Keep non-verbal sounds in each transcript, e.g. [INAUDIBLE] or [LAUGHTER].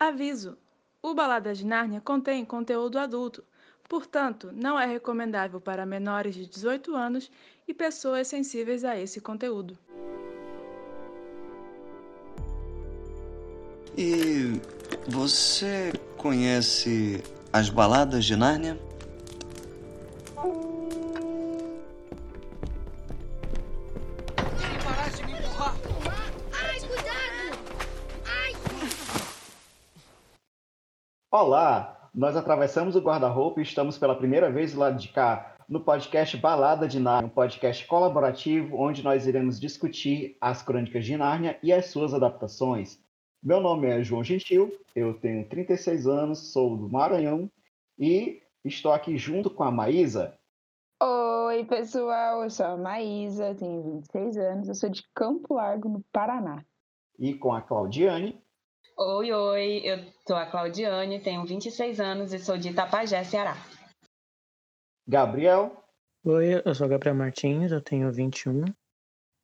Aviso: o Balada de Nárnia contém conteúdo adulto, portanto, não é recomendável para menores de 18 anos e pessoas sensíveis a esse conteúdo. E você conhece as baladas de Nárnia? Olá, nós atravessamos o guarda-roupa e estamos pela primeira vez do lado de cá no podcast Balada de Nárnia, um podcast colaborativo onde nós iremos discutir as crônicas de Nárnia e as suas adaptações. Meu nome é João Gentil, eu tenho 36 anos, sou do Maranhão e estou aqui junto com a Maísa. Oi, pessoal, eu sou a Maísa, tenho 26 anos, eu sou de Campo Largo, no Paraná. E com a Claudiane. Oi, oi, eu sou a Claudiane, tenho 26 anos e sou de Itapajé, Ceará. Gabriel. Oi, eu sou Gabriel Martins, eu tenho 21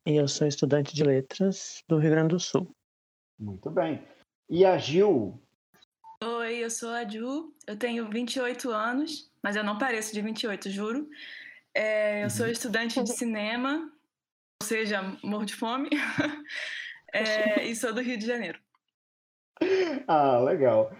e eu sou estudante de letras do Rio Grande do Sul. Muito bem. E a Gil? Oi, eu sou a Ju, eu tenho 28 anos, mas eu não pareço de 28, juro. É, eu sou Uhum. estudante de cinema, ou seja, morro de fome, [LAUGHS] É, e sou do Rio de Janeiro. [LAUGHS] Ah, legal.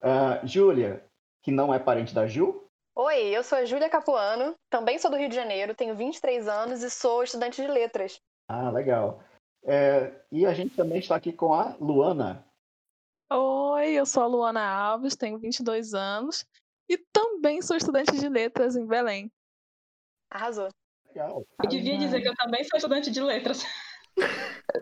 Ah, Júlia, que não é parente da Ju? Oi, eu sou a Júlia Capuano, também sou do Rio de Janeiro, tenho 23 anos e sou estudante de letras. Ah, legal. É, e a gente também está aqui com a Luana. Oi, eu sou a Luana Alves, tenho 22 anos e também sou estudante de letras em Belém. Arrasou. Legal. Eu devia dizer que eu também sou estudante de letras.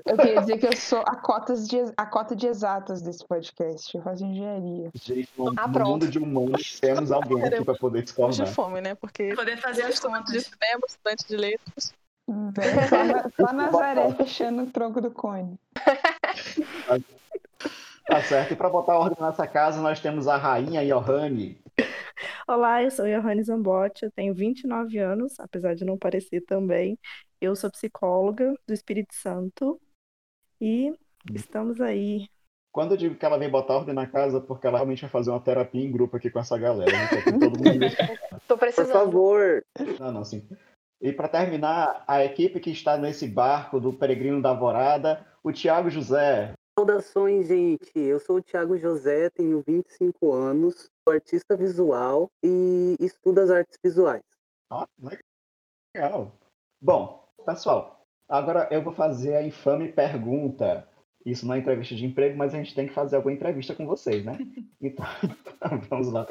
Eu queria dizer que eu sou a, cotas de, a cota de exatas desse podcast, eu faço engenharia. Gente, no, Ah, pronto. mundo de humanos temos alguém aqui para poder Morro de discordar. fome, né? Porque Poder fazer as estudante de contas. cinema, estudante de letras. Só Nazaré fechando o tronco do cone. Tá certo. E para botar ordem nessa casa, nós temos a rainha Johanne. Olá, eu sou Johanne Zambotti, eu tenho 29 anos, apesar de não parecer também. Eu sou psicóloga do Espírito Santo e estamos aí. Quando eu digo que ela vem botar ordem na casa, porque ela realmente vai fazer uma terapia em grupo aqui com essa galera. né? Todo mundo... [LAUGHS] Tô Por precisando. favor. Não, não, sim. E para terminar, a equipe que está nesse barco do Peregrino da Alvorada, o Tiago José. Saudações, gente. Eu sou o Thiago José, tenho 25 anos, sou artista visual e estudo as artes visuais. Ó, legal. Bom, pessoal, agora eu vou fazer a infame pergunta. Isso não é entrevista de emprego, mas a gente tem que fazer alguma entrevista com vocês, né? [LAUGHS] Então, [LAUGHS] vamos lá.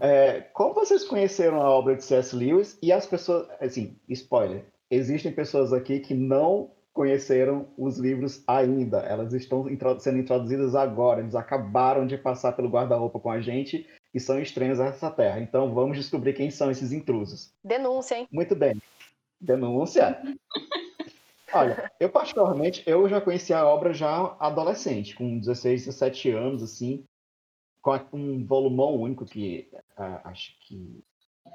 É, como vocês conheceram a obra de C.S. Lewis e as pessoas, assim, spoiler, existem pessoas aqui que não conheceram os livros ainda. Elas estão sendo introduzidas agora. Eles acabaram de passar pelo guarda-roupa com a gente e são estranhos a essa terra. Então vamos descobrir quem são esses intrusos. Denúncia, hein? Muito bem. Denúncia. [LAUGHS] Olha, eu particularmente, eu já conheci a obra já adolescente, com 16, 17 anos, assim, com um volumão único que ah, acho que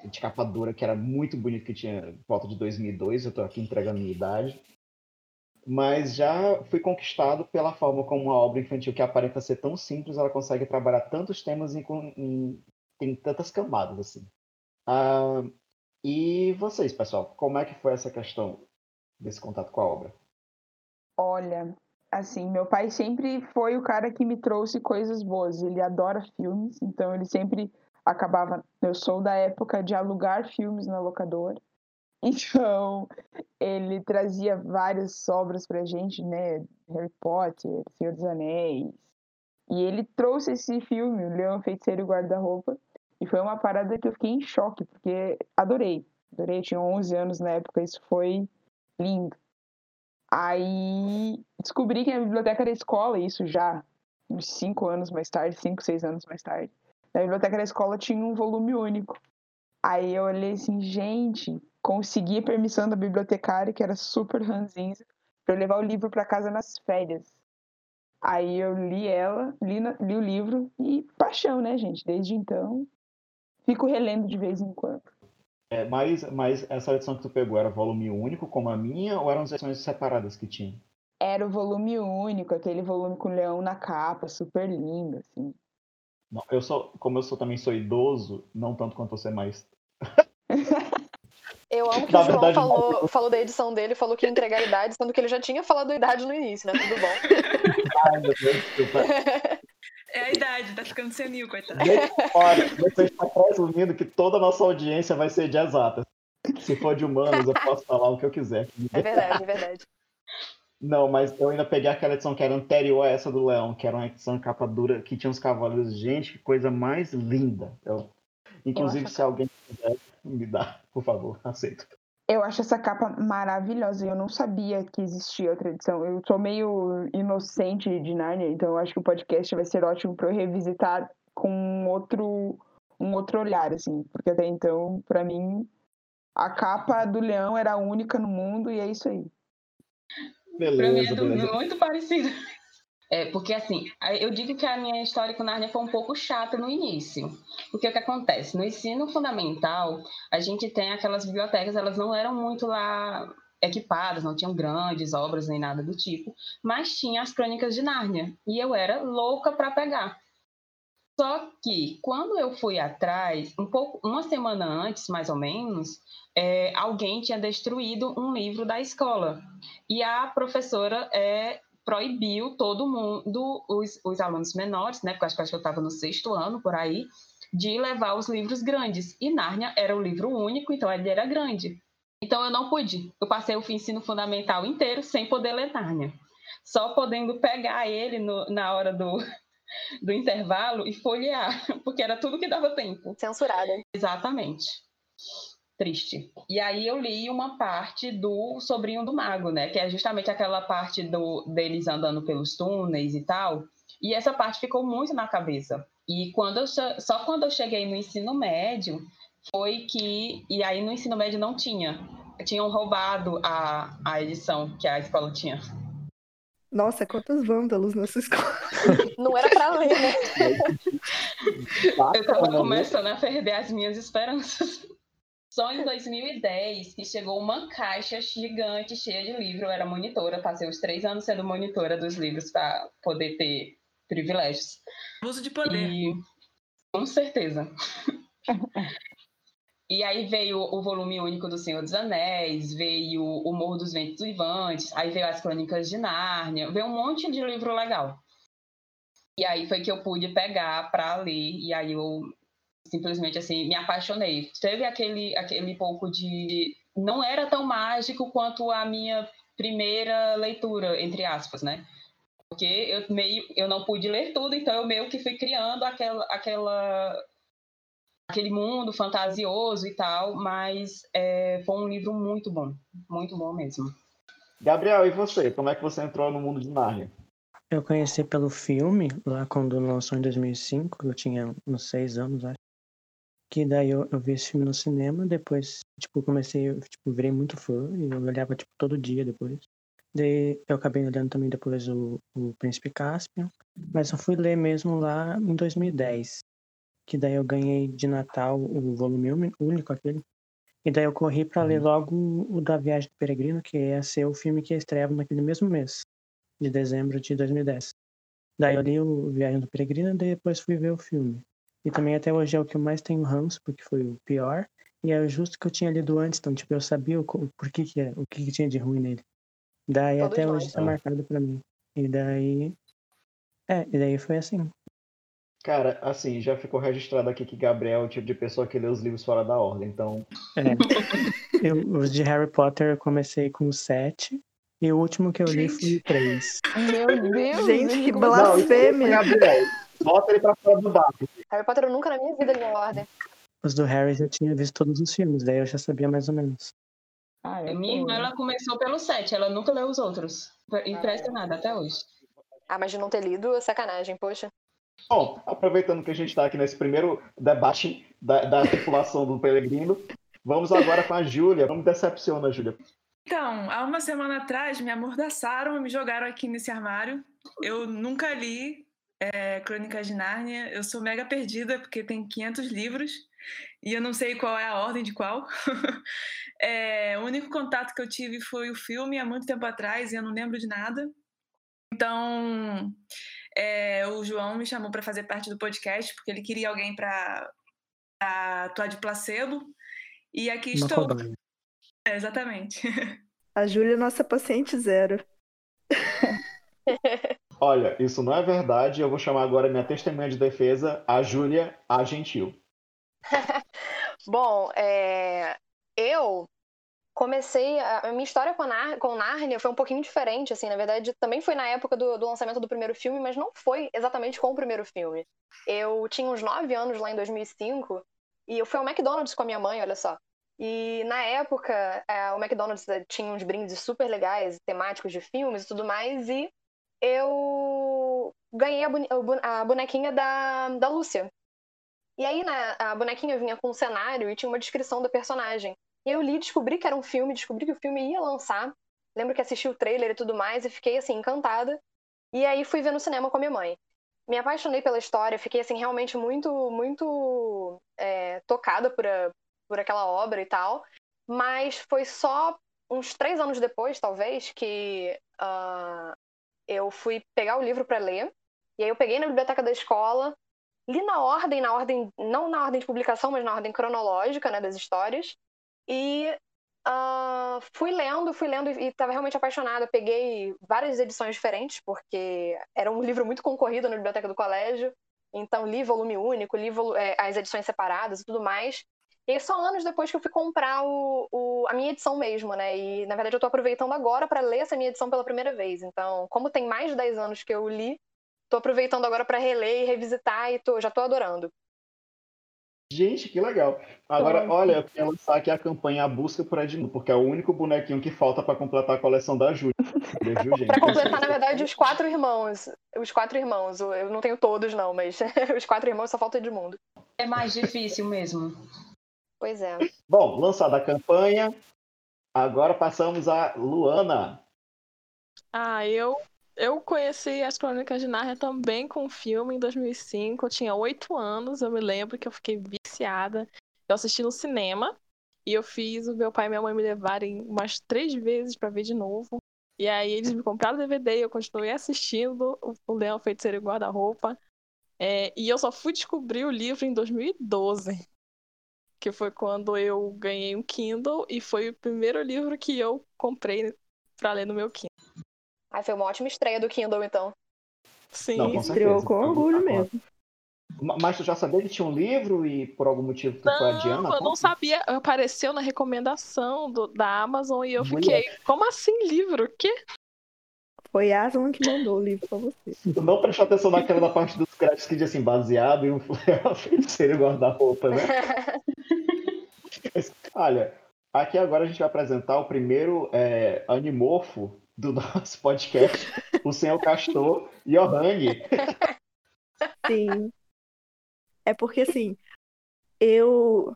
de capa dura, que era muito bonito, que tinha volta de 2002, eu estou aqui entregando minha idade. Mas já fui conquistado pela forma como uma obra infantil que aparenta ser tão simples, ela consegue trabalhar tantos temas em, com- em, tem tantas camadas, assim. Ah, e vocês, pessoal, como é que foi essa questão desse contato com a obra? Olha, assim, meu pai sempre foi o cara que me trouxe coisas boas. Ele adora filmes, então ele sempre acabava. Eu sou da época de alugar filmes na locadora. [LAUGHS] Então, ele trazia várias obras pra gente, né? Harry Potter, Senhor dos Anéis. E ele trouxe esse filme, O Leão, Feiticeiro e Guarda-Roupa. E foi uma parada que eu fiquei em choque, porque adorei. Adorei, tinha 11 anos na época, isso foi lindo. Aí descobri que na biblioteca da escola, isso já uns cinco anos mais tarde, cinco, seis anos mais tarde, na biblioteca da escola tinha um volume único. Aí eu olhei assim, gente, consegui a permissão da bibliotecária, que era super ranzinza, para eu levar o livro para casa nas férias. Aí eu li ela, li, na- li o livro e paixão, né, gente? Desde então, fico relendo de vez em quando. É, mas, mas essa edição que tu pegou era volume único, como a minha, ou eram edições separadas que tinha? Era o volume único, aquele volume com o leão na capa, super lindo, assim. Não, eu sou, como eu sou também sou idoso, não tanto quanto você, mas [LAUGHS] Eu amo que Na o João verdade, falou, falou da edição dele, falou que ia entregar a idade, sendo que ele já tinha falado a idade no início, né? Tudo bom. [LAUGHS] ai meu Deus, desculpa. [LAUGHS] É a idade, tá ficando senil, coitado. Olha, você está presumindo que toda a nossa audiência vai ser de exatas. Se for de humanos, eu posso falar o que eu quiser. É verdade, é verdade. Não, mas eu ainda peguei aquela edição que era anterior a essa do Leão, que era uma edição capa dura, que tinha os cavaleiros. Gente, que coisa mais linda. Eu- Inclusive, acho- se alguém quiser me dar, por favor, aceito. Eu acho essa capa maravilhosa e eu não sabia que existia outra edição. Eu sou meio inocente de Narnia, então eu acho que o podcast vai ser ótimo para eu revisitar com um outro, um outro olhar, assim. Porque até então, para mim, a capa do leão era a única no mundo e é isso aí. Pra mim é Beleza, beleza. muito parecido. É, porque assim, eu digo que a minha história com Narnia foi um pouco chata no início. Porque o que acontece? No ensino fundamental, a gente tem aquelas bibliotecas, elas não eram muito lá equipadas, não tinham grandes obras nem nada do tipo, mas tinha as crônicas de Nárnia. E eu era louca para pegar. Só que quando eu fui atrás, um pouco, uma semana antes, mais ou menos, é, alguém tinha destruído um livro da escola. E a professora é, proibiu todo mundo, os, os alunos menores, né? Porque acho que eu estava no sexto ano, por aí, de levar os livros grandes. E Nárnia era o livro único, então ele era grande. Então eu não pude. Eu passei o ensino fundamental inteiro sem poder ler Nárnia. Só podendo pegar ele no- na hora do, [LAUGHS] do intervalo e folhear, [LAUGHS] porque era tudo que dava tempo. Censurada. Exatamente. Triste. E aí eu li uma parte do Sobrinho do Mago, né? Que é justamente aquela parte do, deles andando pelos túneis e tal. E essa parte ficou muito na cabeça. E quando eu, só quando eu cheguei no ensino médio foi que. E aí no ensino médio não tinha. Tinham roubado a, a edição que a escola tinha. Nossa, quantos vândalos nessa escola. [LAUGHS] Não era pra ler, né? Eu tava começando a perder as minhas esperanças. Só em 2010 que chegou uma caixa gigante cheia de livro. Eu era monitora, passei os três anos sendo monitora dos livros para poder ter privilégios. Uso de poder. E, com certeza. E aí veio o volume único do Senhor dos Anéis, veio o Morro dos Ventos Uivantes, aí veio as Crônicas de Nárnia, veio um monte de livro legal. E aí foi que eu pude pegar para ler, e aí eu simplesmente assim me apaixonei. Teve aquele aquele pouco de não era tão mágico quanto a minha primeira leitura, entre aspas, né? Porque eu meio eu não pude ler tudo, então eu meio que fui criando aquela aquela aquele mundo fantasioso e tal, mas é, foi um livro muito bom, muito bom mesmo. Gabriel, e você? Como é que você entrou no mundo de Narnia? Eu conheci pelo filme, lá quando lançou em 2005, eu tinha uns seis anos, acho. Que daí eu, eu vi esse filme no cinema, depois, tipo, comecei, eu, tipo, virei muito fã, e eu olhava, tipo, todo dia depois. Daí eu acabei olhando também depois o, o Príncipe Caspian, mas só fui ler mesmo lá em 2010. Que daí eu ganhei de Natal o volume único aquele. E daí eu corri pra ler logo o da Viagem do Peregrino, que ia ser o filme que estreava naquele mesmo mês de dezembro de 2010. Daí eu li o Viagem do Peregrino e depois fui ver o filme. E também até hoje é o que eu mais tenho ranço, porque foi o pior. E é justo que eu tinha lido antes, então tipo, eu sabia o, co- por que que é, o que, que tinha de ruim nele. Daí Todos até nós. hoje tá Ah. marcado pra mim. E daí. É, e daí foi assim. Cara, assim, já ficou registrado aqui que Gabriel é o tipo de pessoa que lê os livros fora da ordem, então. É. [LAUGHS] Eu, os de Harry Potter eu comecei com o 7. E o último que eu li foi o 3. Meu Deus! Gente, que blasfêmia. Gabriel. Bota ele pra fora do barco. Harry Potter eu nunca na minha vida li em ordem. Os do Harry eu tinha visto todos os filmes, daí eu já sabia mais ou menos. Ah, eu Minha irmã ela começou pelo 7, ela nunca leu os outros. Impressionada até hoje. Ah, mas de não ter lido, é sacanagem, poxa. Bom, aproveitando que a gente está aqui nesse primeiro debate da, da tripulação do Pelegrino, vamos agora com a Júlia. Não me decepciona, Júlia. Então, há uma semana atrás me amordaçaram e me jogaram aqui nesse armário. Eu nunca li é, Crônicas de Nárnia. Eu sou mega perdida porque tem 500 livros e eu não sei qual é a ordem de qual. [LAUGHS] É, o único contato que eu tive foi o filme há muito tempo atrás e eu não lembro de nada. Então, é, o João me chamou para fazer parte do podcast, porque ele queria alguém para atuar de placebo. E aqui Uma estou. É, exatamente. [LAUGHS] A Júlia é nossa paciente zero. [LAUGHS] Olha, isso não é verdade. Eu vou chamar agora minha testemunha de defesa, a Júlia A. Gentil. [LAUGHS] Bom, é, eu comecei. A minha história com, Nar- com Nárnia foi um pouquinho diferente, assim. Na verdade, também foi na época do, do lançamento do primeiro filme, mas não foi exatamente com o primeiro filme. Eu tinha uns 9 anos lá em 2005 e eu fui ao McDonald's com a minha mãe, olha só. E na época, é, o McDonald's tinha uns brindes super legais, temáticos de filmes e tudo mais, e eu ganhei a, bonequinha da, da Lúcia. E aí, né, a bonequinha vinha com um cenário e tinha uma descrição do personagem. E eu li, descobri que era um filme, descobri que o filme ia lançar. Lembro que assisti o trailer e tudo mais e fiquei, assim, encantada. E aí fui ver no cinema com a minha mãe. Me apaixonei pela história, fiquei, assim, realmente muito, muito é, tocada por, a- por aquela obra e tal. Mas foi só uns três anos depois, talvez, que ah, eu fui pegar o livro para ler. E aí eu peguei na biblioteca da escola, li na ordem, na ordem, não na ordem de publicação, mas na ordem cronológica, né, das histórias. E ah, fui lendo, fui lendo e estava realmente apaixonada. Peguei várias edições diferentes, porque era um livro muito concorrido na biblioteca do colégio. Então li volume único, li volu- eh, as edições separadas e tudo mais. E só anos depois que eu fui comprar o, o- a minha edição mesmo, né? E na verdade eu tô aproveitando agora para ler essa minha edição pela primeira vez. Então, como tem mais de 10 anos que eu li, tô aproveitando agora para reler e revisitar e tô, já tô adorando. Gente, que legal. Agora, olha, eu quero lançar aqui a campanha A Busca por Edmundo, porque é o único bonequinho que falta para completar a coleção da Júlia. Pra completar, na verdade, os quatro irmãos. Os quatro irmãos. Eu não tenho todos, não, mas [LAUGHS] os quatro irmãos só falta Edmundo. É mais difícil mesmo. Pois é. Bom, lançada a campanha, agora passamos a Luana. Ah, eu, eu conheci as Crônicas de Nárnia também com o filme em 2005. Eu tinha oito anos, eu me lembro que eu fiquei viciada. Eu assisti no cinema e eu fiz o meu pai e minha mãe me levarem umas três vezes pra ver de novo. E aí eles me compraram o DVD e eu continuei assistindo o- Leão Feiticeiro e o Guarda-Roupa. É, e eu só fui descobrir o livro em 2012, que foi quando eu ganhei um Kindle e foi o primeiro livro que eu comprei pra ler no meu Kindle. Ai, foi uma ótima estreia do Kindle, então. Sim, Não, com Estreou com orgulho mesmo. Ma- Mas tu já sabia que tinha um livro e por algum motivo tu foi adiando? Não, eu não sabia. Apareceu na recomendação do- da Amazon e eu Mulher. fiquei, como assim livro? O quê? Foi a Aslan que mandou o livro pra você. Tu não prestou atenção naquela da parte dos créditos que diz assim, baseado em um [LAUGHS] feiticeiro e guarda-roupa, né? [LAUGHS] Olha, aqui agora a gente vai apresentar o primeiro é, animorfo do [LAUGHS] nosso podcast, o senhor Castor Johanny. Sim. É porque assim, eu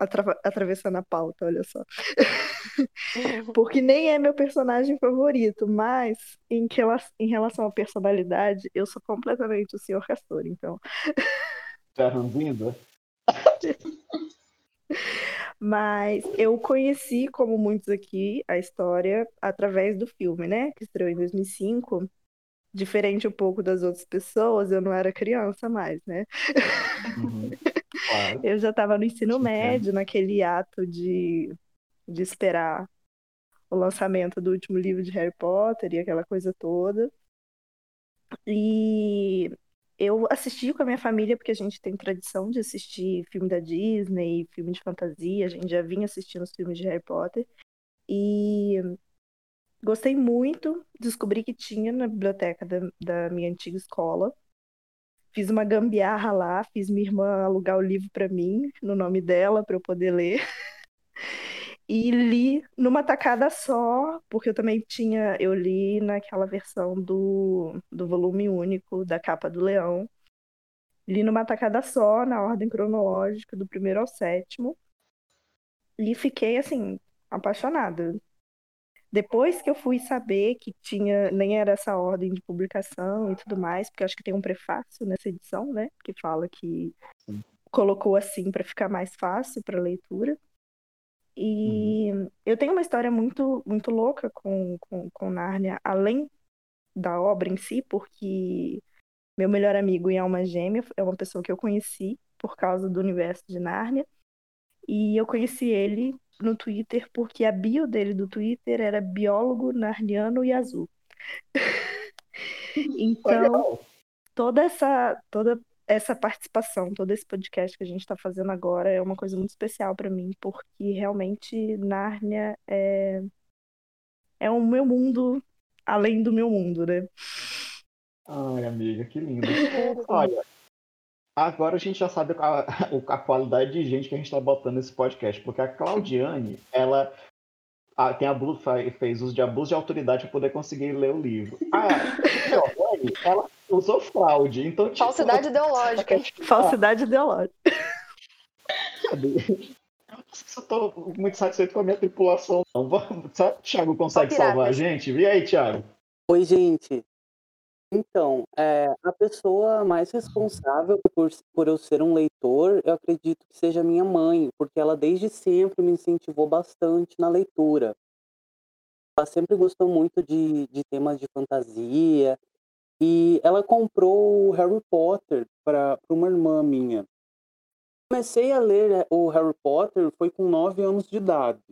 atra- atravessando a pauta, olha só. [LAUGHS] Porque nem é meu personagem favorito, mas em, que rela- em relação à personalidade, eu sou completamente o Sr. Castor, então. [LAUGHS] Fernandinho, [LAUGHS] Mas eu conheci, como muitos aqui, a história através do filme, né? Que estreou em 2005. Diferente um pouco das outras pessoas, eu não era criança mais, né? Uhum, claro. Eu já estava no ensino Entendo. médio, naquele ato de, de esperar o lançamento do último livro de Harry Potter e aquela coisa toda. E eu assisti com a minha família, porque a gente tem tradição de assistir filme da Disney, filme de fantasia, a gente já vinha assistindo os filmes de Harry Potter. E gostei muito, descobri que tinha na biblioteca da, da minha antiga escola. Fiz uma gambiarra lá, fiz minha irmã alugar o livro para mim, no nome dela, para eu poder ler. [LAUGHS] E li numa tacada só, porque eu também tinha, eu li naquela versão do, do volume único da capa do Leão. Li numa tacada só, na ordem cronológica, do primeiro ao sétimo. E fiquei, assim, apaixonada. Depois que eu fui saber que tinha, nem era essa ordem de publicação e tudo mais, porque acho que tem um prefácio nessa edição, né? Que fala que Sim. colocou assim para ficar mais fácil para leitura. E eu tenho uma história muito, muito louca com, com, com Nárnia, além da obra em si, porque meu melhor amigo e alma gêmea, é uma pessoa que eu conheci por causa do universo de Nárnia. E eu conheci ele no Twitter porque a bio dele do Twitter era biólogo narniano e azul. [LAUGHS] então, toda essa toda essa participação, todo esse podcast que a gente está fazendo agora é uma coisa muito especial para mim, porque realmente Nárnia é é o meu mundo além do meu mundo, né? Ai, amiga, que lindo. [LAUGHS] Olha, agora a gente já sabe a, [LAUGHS] a qualidade de gente que a gente está botando nesse podcast, porque a Claudiane, ela a, tem abuso, fez uso de abuso de autoridade para poder conseguir ler o livro. A Giovanni, [LAUGHS] ela usou fraude, então... Tipo, Falsidade ideológica. Falsidade ideológica. Eu tô muito satisfeito com a minha tripulação. Não. Sabe, Thiago consegue salvar a gente? E aí, Thiago? Oi, gente. Então, é, a pessoa mais responsável por, por eu ser um leitor, eu acredito que seja minha mãe, porque ela desde sempre me incentivou bastante na leitura. Ela sempre gostou muito de, de temas de fantasia, e ela comprou o Harry Potter para uma irmã minha. Comecei a ler né, o Harry Potter foi com 9 anos de idade,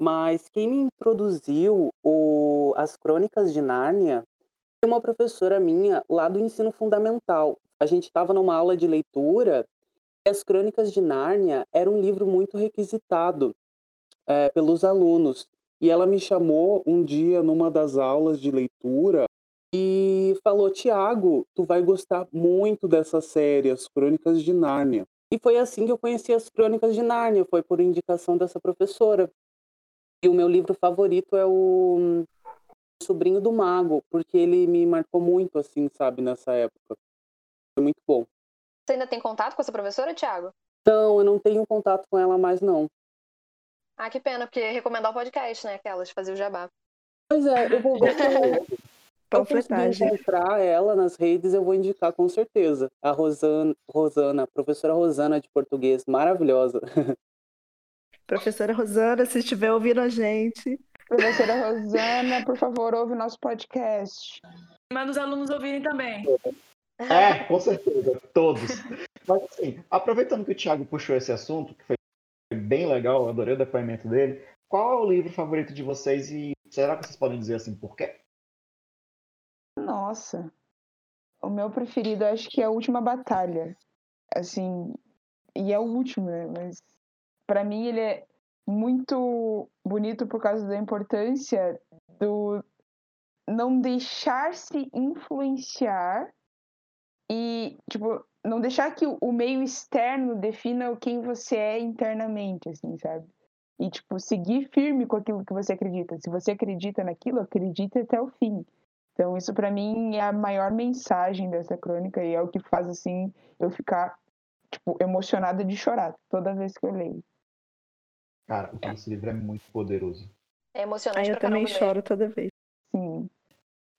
mas quem me introduziu o, as Crônicas de Nárnia uma professora minha lá do ensino fundamental. A gente estava numa aula de leitura e as Crônicas de Nárnia era um livro muito requisitado é, pelos alunos. E ela me chamou um dia numa das aulas de leitura e falou: Tiago, tu vai gostar muito dessa série, As Crônicas de Nárnia. E foi assim que eu conheci as Crônicas de Nárnia, foi por indicação dessa professora. E o meu livro favorito é o sobrinho do mago, porque ele me marcou muito, assim, sabe, nessa época. Foi muito bom. Você ainda tem contato com essa professora, Thiago? Não, eu não tenho contato com ela mais, não. Ah, que pena, porque recomendar o podcast, né? Aquelas, fazer o jabá. Pois é, eu vou ver [LAUGHS] se eu encontrar ela nas redes, eu vou indicar com certeza. A Rosana, Rosana, professora Rosana de português, maravilhosa. [LAUGHS] Professora Rosana, se estiver ouvindo a gente, Professora Rosana, por favor, ouve o nosso podcast. Manda os alunos ouvirem também. É, com certeza, todos. Mas assim, aproveitando que o Thiago puxou esse assunto, que foi bem legal, eu adorei o depoimento dele, qual é o livro favorito de vocês e será que vocês podem dizer assim por quê? Nossa, o meu preferido acho que é a Última Batalha. Assim, e é o último, né? Mas para mim ele é muito bonito por causa da importância do não deixar se influenciar e, tipo, não deixar que o meio externo defina quem você é internamente, assim, sabe? E, tipo, seguir firme com aquilo que você acredita. Se você acredita naquilo, acredite até o fim. Então, isso para mim é a maior mensagem dessa crônica e é o que faz, assim, eu ficar, tipo, emocionada de chorar toda vez que eu leio. Cara, esse livro é muito poderoso. É emocionante. Aí eu também choro toda vez. Sim.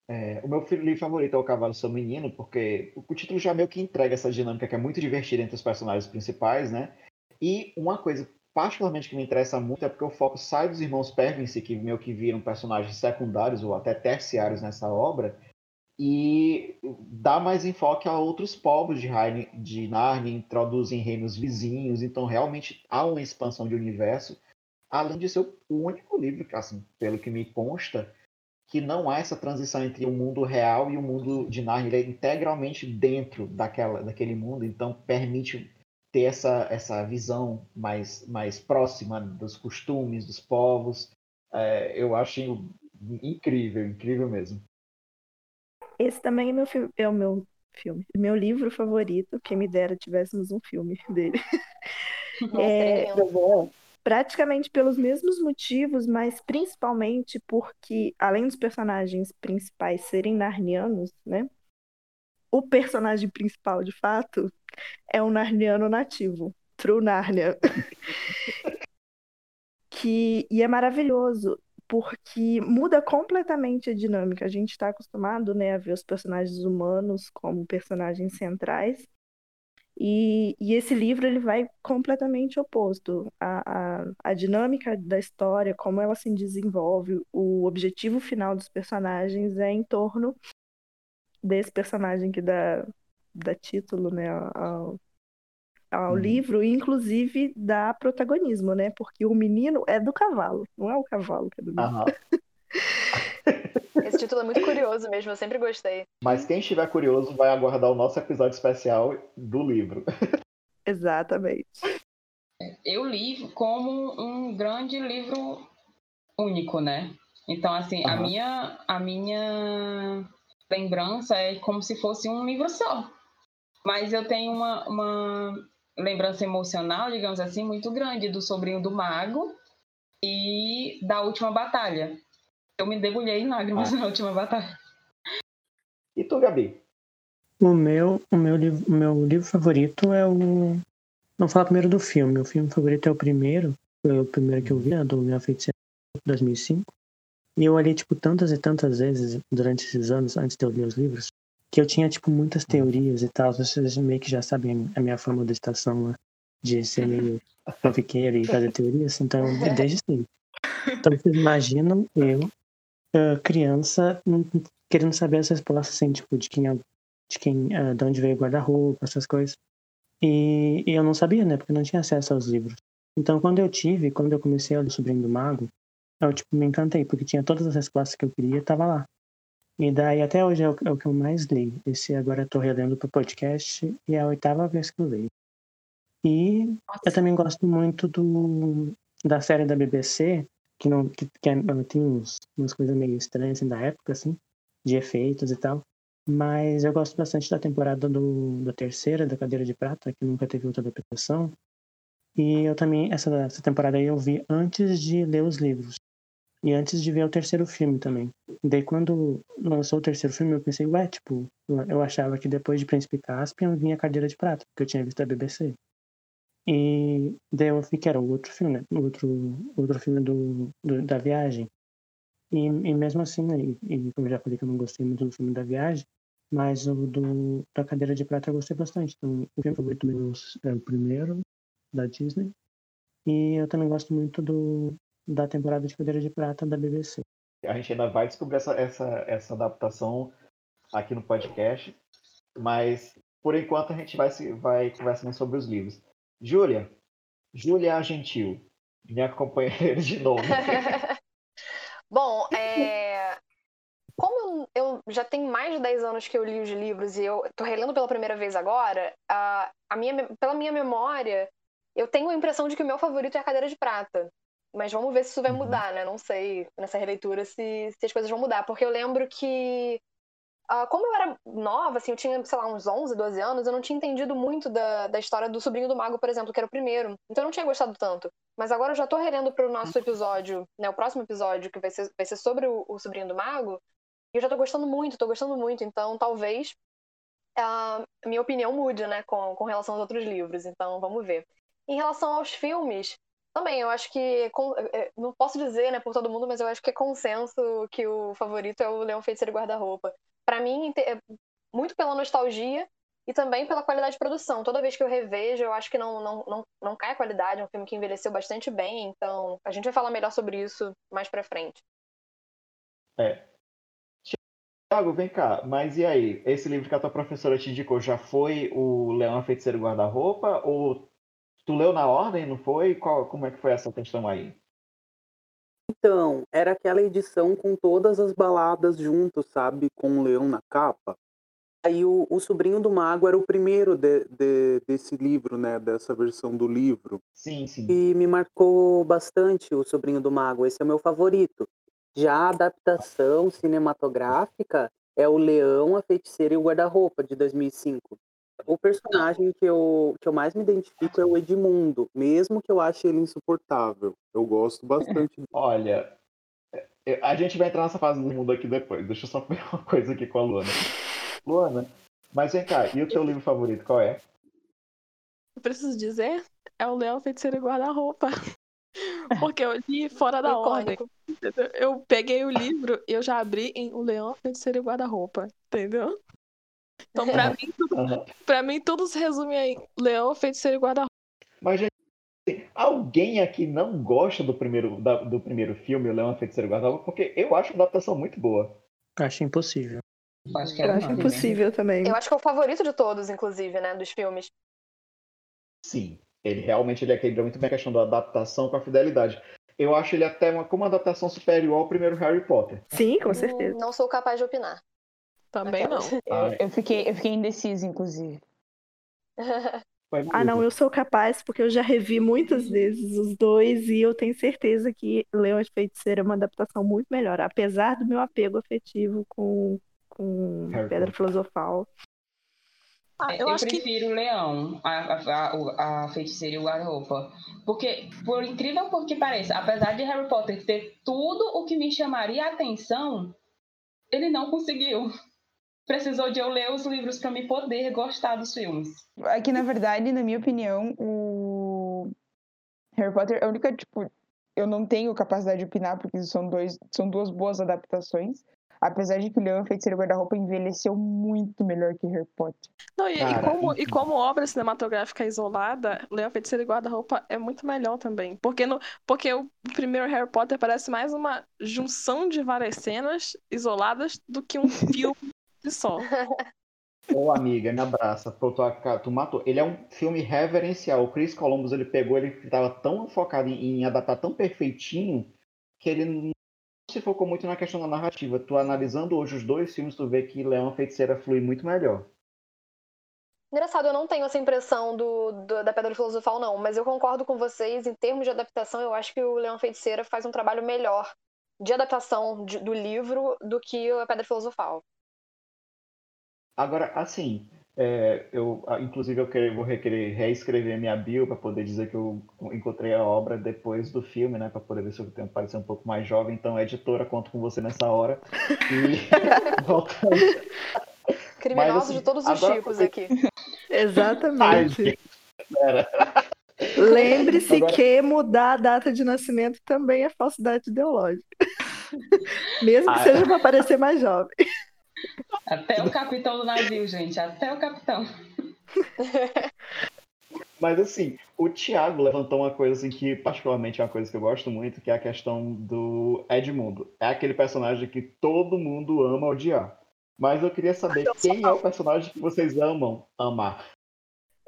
É, o meu livro favorito é O Cavalo Seu Menino, porque o título já meio que entrega essa dinâmica que é muito divertida entre os personagens principais, né? E uma coisa particularmente que me interessa muito é porque o foco sai dos irmãos Pervins, que meio que viram personagens secundários ou até terciários nessa obra, e dá mais enfoque a outros povos de, Heine, de Narnia, introduzem reinos vizinhos, então realmente há uma expansão de universo, além de ser o único livro, assim, pelo que me consta, que não há essa transição entre o mundo real e o mundo de Narnia, ele é integralmente dentro daquela, daquele mundo, então permite ter essa, essa visão mais, mais próxima dos costumes, dos povos. É, eu acho incrível, incrível mesmo. Esse também é, meu é o meu filme, meu livro favorito. Quem me dera tivéssemos um filme [LAUGHS] dele. [LAUGHS] é, praticamente pelos mesmos motivos, mas principalmente porque, além dos personagens principais serem narnianos, né? O personagem principal, de fato, é um narniano nativo. True Narnia. [LAUGHS] que, e é maravilhoso porque muda completamente a dinâmica. A gente está acostumado né, a ver os personagens humanos como personagens centrais, e, e, esse livro ele vai completamente oposto. A, a, a, dinâmica da história, como ela se desenvolve, o objetivo final dos personagens é em torno desse personagem que dá dá título, né, ao, ao Hum. livro, e inclusive dá protagonismo, né? Porque o menino é do cavalo, não é o cavalo que é do menino. Aham. [LAUGHS] Esse título é muito curioso mesmo, eu sempre gostei. Mas quem estiver curioso vai aguardar o nosso episódio especial do livro. [LAUGHS] Exatamente. Eu li como um grande livro único, né? Então, assim, a Aham. minha a minha lembrança é como se fosse um livro só. Mas eu tenho uma, uma lembrança emocional, digamos assim, muito grande do sobrinho do mago e da última batalha. Eu me debulhei em lágrimas Ah. na última batalha. E tu, Gabi? O meu, o meu, livro, o meu livro favorito é o. Vamos falar primeiro do filme. O filme favorito é o primeiro. Foi o primeiro que eu vi, né, do Minha Feiticeira 2005. E eu olhei, tipo, tantas e tantas vezes durante esses anos, antes de eu ler os livros, que eu tinha, tipo, muitas teorias e tal. Vocês meio que já sabem a minha forma de estação né, de ser meio [LAUGHS] fanfiqueiro e fazer teorias. Então, desde sempre. Então, vocês imaginam eu, ah, criança, hum, querendo saber as respostas, assim, tipo, de quem é de quem, ah, de onde veio o guarda-roupa, essas coisas. E, e eu não sabia, né? Porque não tinha acesso aos livros. Então, quando eu tive, quando eu comecei a ler o Sobrinho do Mago, eu, tipo, me encantei, porque tinha todas as respostas que eu queria, tava lá. E daí, até hoje, é o, é o que eu mais leio. Esse agora tô relendo pro podcast e é a oitava vez que eu leio. E eu também gosto muito do, da série da BBC, que, não, que, que é- ela tem uns, umas coisas meio estranhas, assim, da época, assim, de efeitos e tal. Mas eu gosto bastante da temporada do, da terceira, da Cadeira de Prata, que nunca teve outra adaptação. E eu também, essa, essa temporada aí eu vi antes de ler os livros. E antes de ver o terceiro filme também. Daí quando lançou o terceiro filme, eu pensei, ué, tipo, eu achava que depois de Príncipe Caspian vinha Cadeira de Prata, porque eu tinha visto a BBC. E daí eu vi que era o outro filme, né? O outro, outro filme do, do- da viagem. E, e mesmo assim, né? E, e como eu já falei que eu não gostei muito do filme da viagem, mas o do, da Cadeira de Prata eu gostei bastante. Então, o filme favorito meu é o primeiro, da Disney. E eu também gosto muito do, da temporada de Cadeira de Prata da BBC. A gente ainda vai descobrir essa, essa, essa adaptação aqui no podcast, mas por enquanto a gente vai, se- vai conversando sobre os livros. Júlia, Júlia Gentil, minha companheira [LAUGHS] de nome. [LAUGHS] Bom, é, como eu já tenho mais de 10 anos que eu li os livros e eu tô relendo pela primeira vez agora, a, a minha, pela minha memória, eu tenho a impressão de que o meu favorito é a Cadeira de Prata. Mas vamos ver se isso vai Uhum. mudar, né? Não sei nessa releitura se, se as coisas vão mudar. Porque eu lembro que, ah, como eu era nova, assim, eu tinha, sei lá, uns 11, 12 anos, eu não tinha entendido muito da, da história do Sobrinho do Mago, por exemplo, que era o primeiro. Então eu não tinha gostado tanto. Mas agora eu já tô relendo pro nosso episódio, né? O próximo episódio, que vai ser, vai ser sobre o, o Sobrinho do Mago. E eu já tô gostando muito, tô gostando muito. Então talvez a minha opinião mude, né? Com, com relação aos outros livros. Então vamos ver. Em relação aos filmes, também, eu acho que. com- eh, Não posso dizer, né, por todo mundo, mas eu acho que é consenso que o favorito é o Leão Feiticeiro Guarda-Roupa. Pra mim, é muito pela nostalgia e também pela qualidade de produção. Toda vez que eu revejo, eu acho que não, não, não, não cai a qualidade. É um filme que envelheceu bastante bem, então a gente vai falar melhor sobre isso mais pra frente. É. Thiago, vem cá, mas e aí? Esse livro que a tua professora te indicou já foi o Leão Feiticeiro Guarda-Roupa? Ou tu leu na ordem, não foi? Qual, como é que foi essa questão aí? Então, era aquela edição com todas as baladas juntos, sabe? Com o leão na capa. Aí o, o Sobrinho do Mago era o primeiro de- de- desse livro, né? Dessa versão do livro. Sim, sim. E me marcou bastante o Sobrinho do Mago. Esse é o meu favorito. Já a adaptação cinematográfica é o Leão, a Feiticeira e o Guarda-Roupa, de 2005. O personagem que eu, que eu mais me identifico é o Edmundo, mesmo que eu ache ele insuportável. Eu gosto bastante dele. Olha, é, a gente vai entrar nessa fase do mundo aqui depois. Deixa eu só [LAUGHS] ver uma coisa aqui com a Luana. Luana, mas vem cá, e o teu livro favorito qual é? Eu preciso dizer, é o Leão Feiticeiro e Guarda-Roupa. [LAUGHS] Porque eu li fora da ordem. Icônico. Eu peguei o livro e eu já abri em O Leão Feiticeiro e Guarda-Roupa, entendeu? Então, pra mim, tudo, pra mim, tudo se resume em Leão Feiticeiro e Guarda-Roupa. Mas, gente, assim, alguém aqui não gosta do primeiro, da- do primeiro filme, O Leão a Feiticeira e o Guarda-Roupa? Porque eu acho uma adaptação muito boa. Acho impossível. Acho que Eu acho né? impossível também. Eu acho que é o favorito de todos, inclusive, né? Dos filmes. Sim, ele realmente ele equilibra muito bem a questão da adaptação com a fidelidade. Eu acho ele até uma, como uma adaptação superior ao primeiro Harry Potter. Sim, com certeza. Não sou capaz de opinar. Também não. [LAUGHS] Ah, Eu fiquei, eu fiquei indecisa, inclusive. Ah, não, eu sou capaz, porque eu já revi muitas vezes os dois e eu tenho certeza que Leão e Feiticeira é uma adaptação muito melhor, apesar do meu apego afetivo com, com Harry Pedra Potter. Filosofal. Ah, Eu, eu acho que prefiro o leão, a, a, a feiticeira e o guarda-roupa. Porque, por incrível que pareça, apesar de Harry Potter ter tudo o que me chamaria a atenção, ele não conseguiu. Precisou de eu ler os livros para me poder gostar dos filmes. Aqui, na verdade, na minha opinião, o Harry Potter é a única, tipo, eu não tenho capacidade de opinar, porque são, dois, são duas boas adaptações. Apesar de que o Leão e a Feiticeira e o Guarda-Roupa envelheceu muito melhor que Harry Potter. Não, e, e como, e como obra cinematográfica isolada, Leão Feiticeiro e Guarda-Roupa é muito melhor também. Porque, no, porque o primeiro Harry Potter parece mais uma junção de várias cenas isoladas do que um [LAUGHS] filme só. Ô, amiga, me abraça. Pô, tu, tu matou. Ele é um filme reverencial. O Chris Columbus, ele pegou, ele estava tão focado em, em adaptar tão perfeitinho que ele não se focou muito na questão da narrativa. Tu analisando hoje os dois filmes, tu vê que Leão Feiticeira flui muito melhor. Engraçado, eu não tenho essa impressão do, do- da Pedra Filosofal, não, mas eu concordo com vocês. Em termos de adaptação, eu acho que o Leão Feiticeira faz um trabalho melhor de adaptação de- do livro do que a Pedra Filosofal. Agora, assim, é, eu, inclusive, eu quero- vou requerer reescrever minha bio para poder dizer que eu encontrei a obra depois do filme, né? Para poder ver se eu tenho parecer um pouco mais jovem. Então, editora, conto com você nessa hora. E [LAUGHS] voltando. Criminosos assim, de todos os agora- tipos aqui. [LAUGHS] Exatamente. Lembre-se Agora- que mudar a data de nascimento também é falsidade ideológica. [LAUGHS] Mesmo que Ah, seja para parecer mais jovem. Até o capitão do navio, gente. Até o capitão. [LAUGHS] Mas assim, o Thiago levantou uma coisa assim que particularmente é uma coisa que eu gosto muito, que é a questão do Edmundo. É aquele personagem que todo mundo ama odiar. Mas eu queria saber quem é o personagem que vocês amam amar.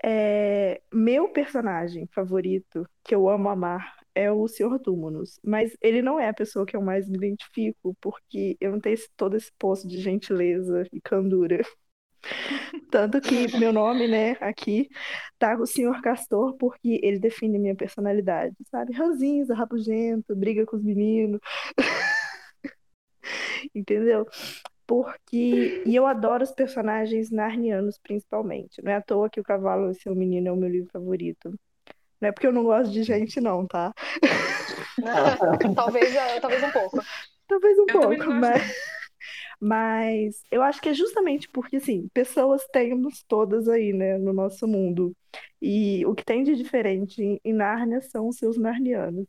É, meu personagem favorito, que eu amo amar, é o Sr. Túmulos. Mas ele não é a pessoa que eu mais me identifico, porque eu não tenho esse- todo esse poço de gentileza e candura. [LAUGHS] Tanto que meu nome, né, aqui, tá o Sr. Castor, porque ele define minha personalidade, sabe? Ranzinza, rabugento, briga com os meninos. [LAUGHS] Entendeu? Porque. E eu adoro os personagens narnianos, principalmente. Não é à toa que O Cavalo e Seu Menino é o meu livro favorito. Não é porque eu não gosto de gente, não, tá? [LAUGHS] talvez, eh, talvez um pouco. Talvez um Eu pouco, mas. Mas eu acho que é justamente porque, assim, pessoas temos todas aí, né, no nosso mundo. E o que tem de diferente em- em Nárnia são os seus narnianos.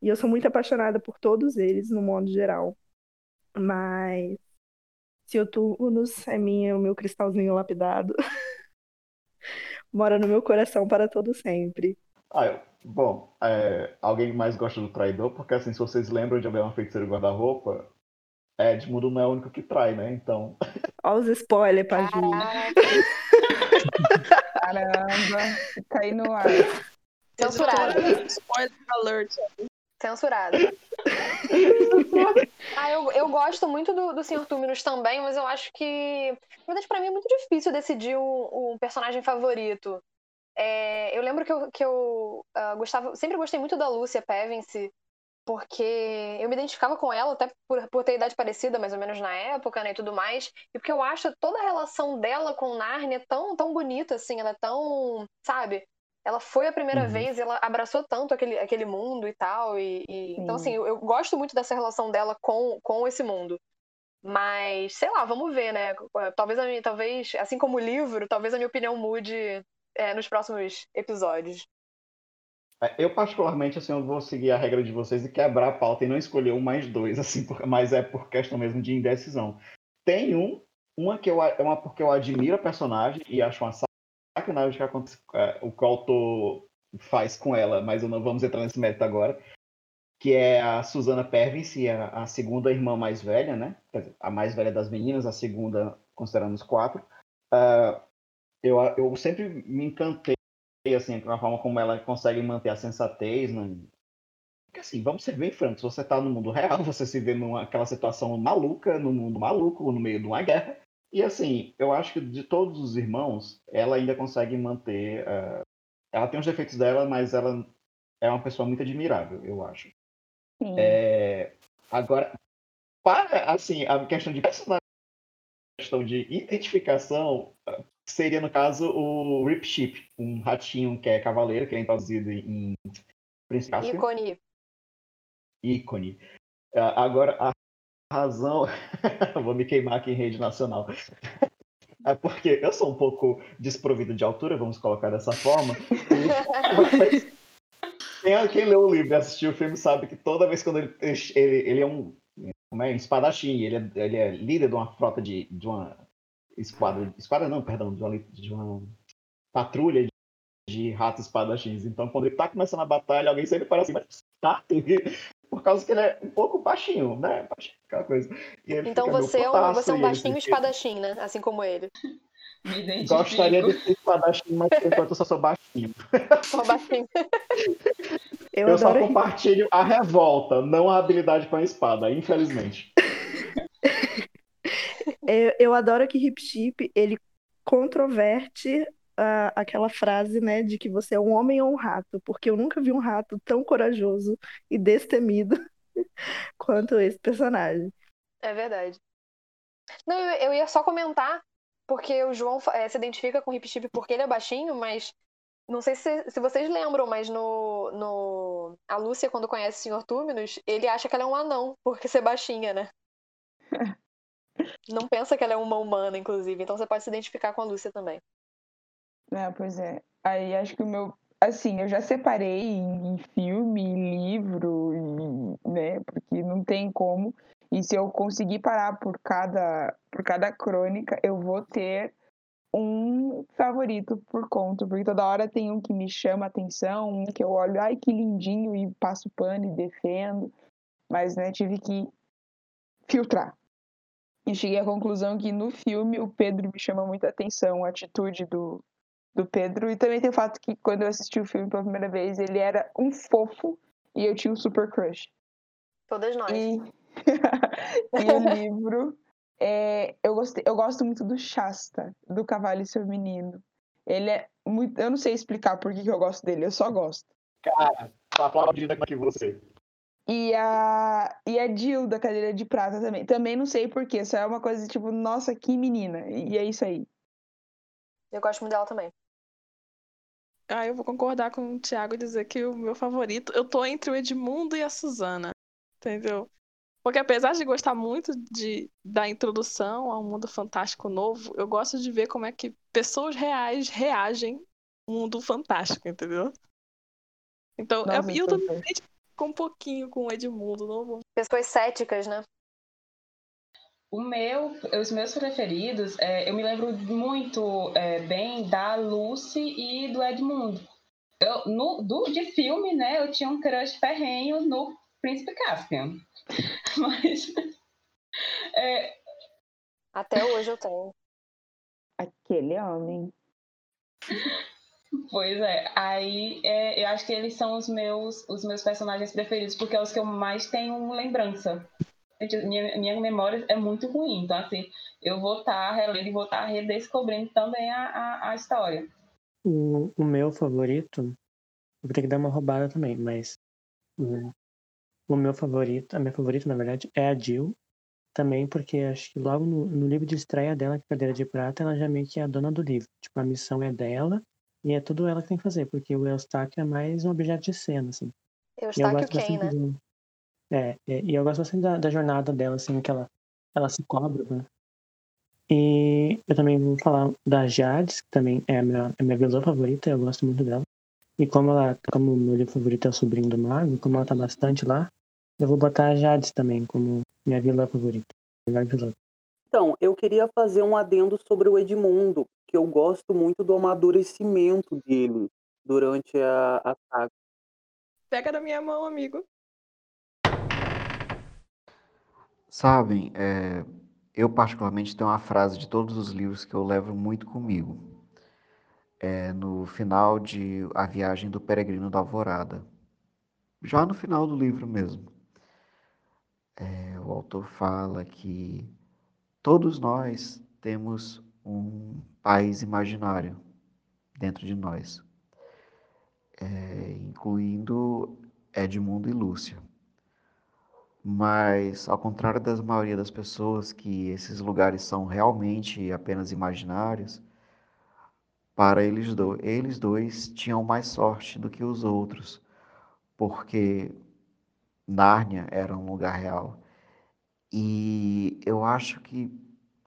E eu sou muito apaixonada por todos eles, no modo geral. Mas Cioturnos é minha, o meu cristalzinho lapidado. [LAUGHS] Mora no meu coração para todo sempre. Ah, eu- bom, é, alguém mais gosta do traidor? Porque assim, se vocês lembram de Leão Feiticeiro e Guarda-Roupa, Edmundo não é o único que trai, né? Então, [LAUGHS] Olha os spoilers, Paju. Caraca, Caramba, tá aí no ar. censurado. Spoiler alert. Censurado. [LAUGHS] Ah, eu, eu gosto muito do, do Sr. Túminos também, mas eu acho que. Na verdade, pra mim é muito difícil decidir um, um personagem favorito. É, eu lembro que eu, que eu ah, gostava, sempre gostei muito da Lúcia Pevensey, porque eu me identificava com ela, até por, por ter idade parecida, mais ou menos na época, né, e tudo mais, e porque eu acho toda a relação dela com Narnia tão, tão bonita, assim, ela é tão, sabe? Ela foi a primeira Uhum. vez, ela abraçou tanto aquele, aquele mundo e tal, e, e- então, Sim. assim, eu, eu gosto muito dessa relação dela com, com esse mundo. Mas, sei lá, vamos ver, né? Talvez, a minha, talvez, assim como o livro, talvez a minha opinião mude é, nos próximos episódios. é, eu particularmente, assim, eu vou seguir a regra de vocês e quebrar a pauta e não escolher um mais dois, [LAUGHS] assim, por- mas é por questão mesmo de indecisão. Tem um, uma que eu, é uma porque eu admiro a personagem e acho uma sacanagem que acontece, é, o que o autor faz com ela, mas eu não vamos entrar nesse mérito agora, que é a Susana Pervins, a, a segunda irmã mais velha, né? A mais velha das meninas, a segunda considerando os quatro. Uh, eu, eu sempre me encantei assim com a forma como ela consegue manter a sensatez, né? Porque assim, vamos ser bem francos, você está no mundo real, [LAUGHS] você se vê naquela situação maluca, no mundo maluco, no meio de uma guerra. E assim, eu acho que de todos os irmãos, ela ainda consegue manter. Uh, ela tem os defeitos dela, mas ela é uma pessoa muito admirável, eu acho. É, agora, para assim, a questão de personagem, questão de identificação, seria no caso o Rip Ship, um ratinho que é cavaleiro, que é introduzido em Príncipe Ícone. Ícone. Agora, a razão. [LAUGHS] Vou me queimar aqui em rede nacional. [LAUGHS] É porque eu sou um pouco desprovido de altura, vamos colocar dessa forma. [LAUGHS] Quem, quem leu o livro e assistiu o filme sabe que toda vez quando ele, ele, ele é um, como é, um espadachim, ele é, ele é líder de uma frota de, de uma esquadra, esquadra não, perdão, de uma, de uma patrulha de, de ratos espadachins. Então, quando ele tá começando a batalha, alguém sempre fala assim, mas tá, [LAUGHS] por causa que ele é um pouco baixinho, né? Baixinho, aquela coisa. então você é, um, você é um baixinho espadachim, né? Assim como ele. [LAUGHS] Gostaria de ser espadachim, mas por enquanto eu só sou baixinho. [LAUGHS] Só baixinho. Eu, eu só compartilho a revolta, não a habilidade com a espada, infelizmente. Eu, eu adoro que Hip Chip ele controverte uh, aquela frase, né, de que você é um homem ou um rato, porque eu nunca vi um rato tão corajoso e destemido [LAUGHS] quanto esse personagem. É verdade. Não, eu, eu ia só comentar porque o João é, se identifica com o Hip Chip porque ele é baixinho, mas não sei se, se vocês lembram, mas no, no. A Lúcia, quando conhece o Sr. Túminos, ele acha que ela é um anão, porque ser baixinha, né? [LAUGHS] não pensa que ela é uma humana, inclusive. Então você pode se identificar com a Lúcia também. É, pois é. Aí acho que o meu. Assim, eu já separei em, filme, em livro, em, né? Porque não tem como. E se eu conseguir parar por cada, por cada crônica, eu vou ter um favorito por conta, porque toda hora tem um que me chama a atenção, um que eu olho, ai que lindinho, e passo pano e defendo, mas né, tive que filtrar. E cheguei à conclusão que no filme o Pedro me chama muita atenção, a atitude do, do Pedro, e também tem o fato que quando eu assisti o filme pela primeira vez, ele era um fofo e eu tinha um super crush. Todas nós. E, [LAUGHS] e o livro é, eu, gostei, eu gosto muito do Shasta, do Cavalo e seu Menino. Ele é muito. Eu não sei explicar por que, que eu gosto dele, eu só gosto. Cara, tô aplaudindo aqui você. E a, e a Jill da cadeira de prata também. Também não sei porquê, só é uma coisa tipo, nossa, que menina. E é isso aí. Eu gosto muito dela também. Ah, eu vou concordar com o Thiago e dizer que o meu favorito. Eu tô entre o Edmundo e a Suzana. Entendeu? Porque apesar de gostar muito de, da introdução ao mundo fantástico novo, eu gosto de ver como é que pessoas reais reagem ao mundo fantástico, entendeu? Então, Nossa, eu, eu também com um pouquinho com o Edmundo. Não Pessoas céticas, né? O meu, os meus preferidos, é, eu me lembro muito é, bem da Lucy e do Edmundo. Eu, no, do, de filme, né, eu tinha um crush ferrenho no Príncipe Caspian. [LAUGHS] Mas. É... Até hoje eu tenho. Aquele homem. Pois é, aí é, eu acho que eles são os meus, os meus personagens preferidos, porque é os que eu mais tenho lembrança. Minha, minha memória é muito ruim, então assim, eu vou estar tá relendo e vou estar tá redescobrindo também a, a, a história. O, o meu favorito, vou ter que dar uma roubada também, mas o, o meu favorito, a minha favorita, na verdade, é a Jill. Também porque acho que logo no, no livro de estreia dela, que é Cadeira de Prata, ela já meio que é a dona do livro. Tipo, a missão é dela e é tudo ela que tem que fazer, porque o Eustáquio é mais um objeto de cena, assim. Eustáquio quem, né? Do... É, é, e eu gosto bastante da, da, jornada dela, assim, que ela, ela se cobra, né? E eu também vou falar da Jades, que também é a minha, é a minha vilã favorita, eu gosto muito dela. E como ela, como o meu livro favorito é o Sobrinho do Mago, como ela tá bastante lá, eu vou botar a Jades também como minha vilã favorita. vilã. Então, eu queria fazer um adendo sobre o Edmundo, que eu gosto muito do amadurecimento dele durante a, a saga. Pega na minha mão, amigo. Sabem, é, eu particularmente tenho uma frase de todos os livros que eu levo muito comigo. É no final de A Viagem do Peregrino da Alvorada. Já no final do livro mesmo. É, o autor fala que todos nós temos um país imaginário dentro de nós, é, incluindo Edmundo e Lúcia. Mas, ao contrário da maioria das pessoas, que esses lugares são realmente apenas imaginários, para eles, do, eles dois tinham mais sorte do que os outros, porque Nárnia era um lugar real. E eu acho que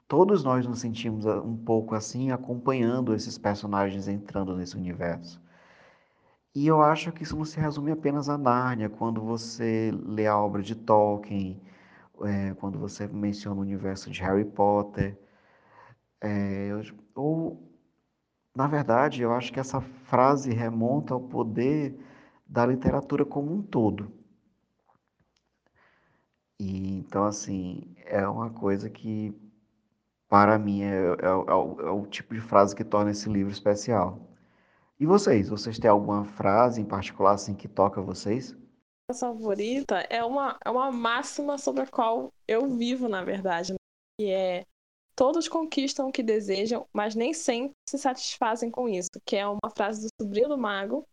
todos nós nos sentimos ah, um pouco assim, acompanhando esses personagens entrando nesse universo. E eu acho que isso não se resume apenas a Nárnia. Quando você lê a obra de Tolkien, é, quando você menciona o universo de Harry Potter, é, ou, na verdade, eu acho que essa frase remonta ao poder da literatura como um todo. E então, assim, é uma coisa que, para mim, é, é, é, o, é o tipo de frase que torna esse livro especial. E vocês? Vocês têm alguma frase em particular assim que toca vocês? A favorita é uma, é uma máxima sobre a qual eu vivo, na verdade, né? que é todos conquistam o que desejam, mas nem sempre se satisfazem com isso, que é uma frase do sobrinho do mago,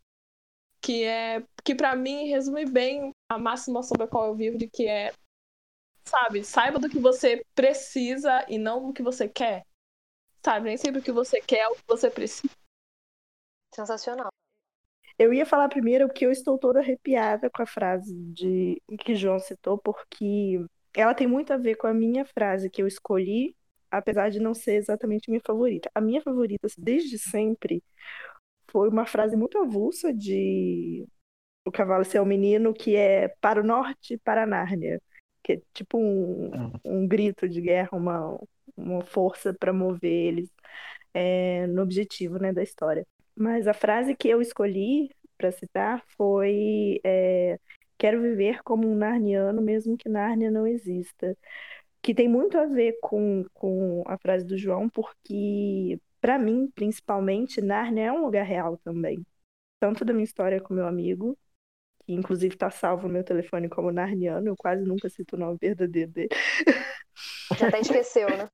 que é que para mim resume bem a máxima sobre a qual eu vivo, de que é sabe, saiba do que você precisa e não do que você quer. Sabe, nem sempre o que você quer é o que você precisa. Sensacional. Eu ia falar primeiro que eu estou toda arrepiada com a frase de que João citou, porque ela tem muito a ver com a minha frase que eu escolhi, apesar de não ser exatamente minha favorita. A minha favorita, desde sempre, foi uma frase muito avulsa de O Cavalo Ser o Menino, que é para o norte, para Nárnia. Que é tipo um, hum. um grito de guerra, uma, uma força para mover eles é, no objetivo né, da história. Mas a frase que eu escolhi para citar foi: é, Quero viver como um narniano, mesmo que Nárnia não exista. Que tem muito a ver com, com a frase do João, porque, para mim, principalmente, Nárnia é um lugar real também. Tanto da minha história com meu amigo, que inclusive está salvo no meu telefone como Narniano, eu quase nunca cito o nome verdadeiro dele. Já até esqueceu, né?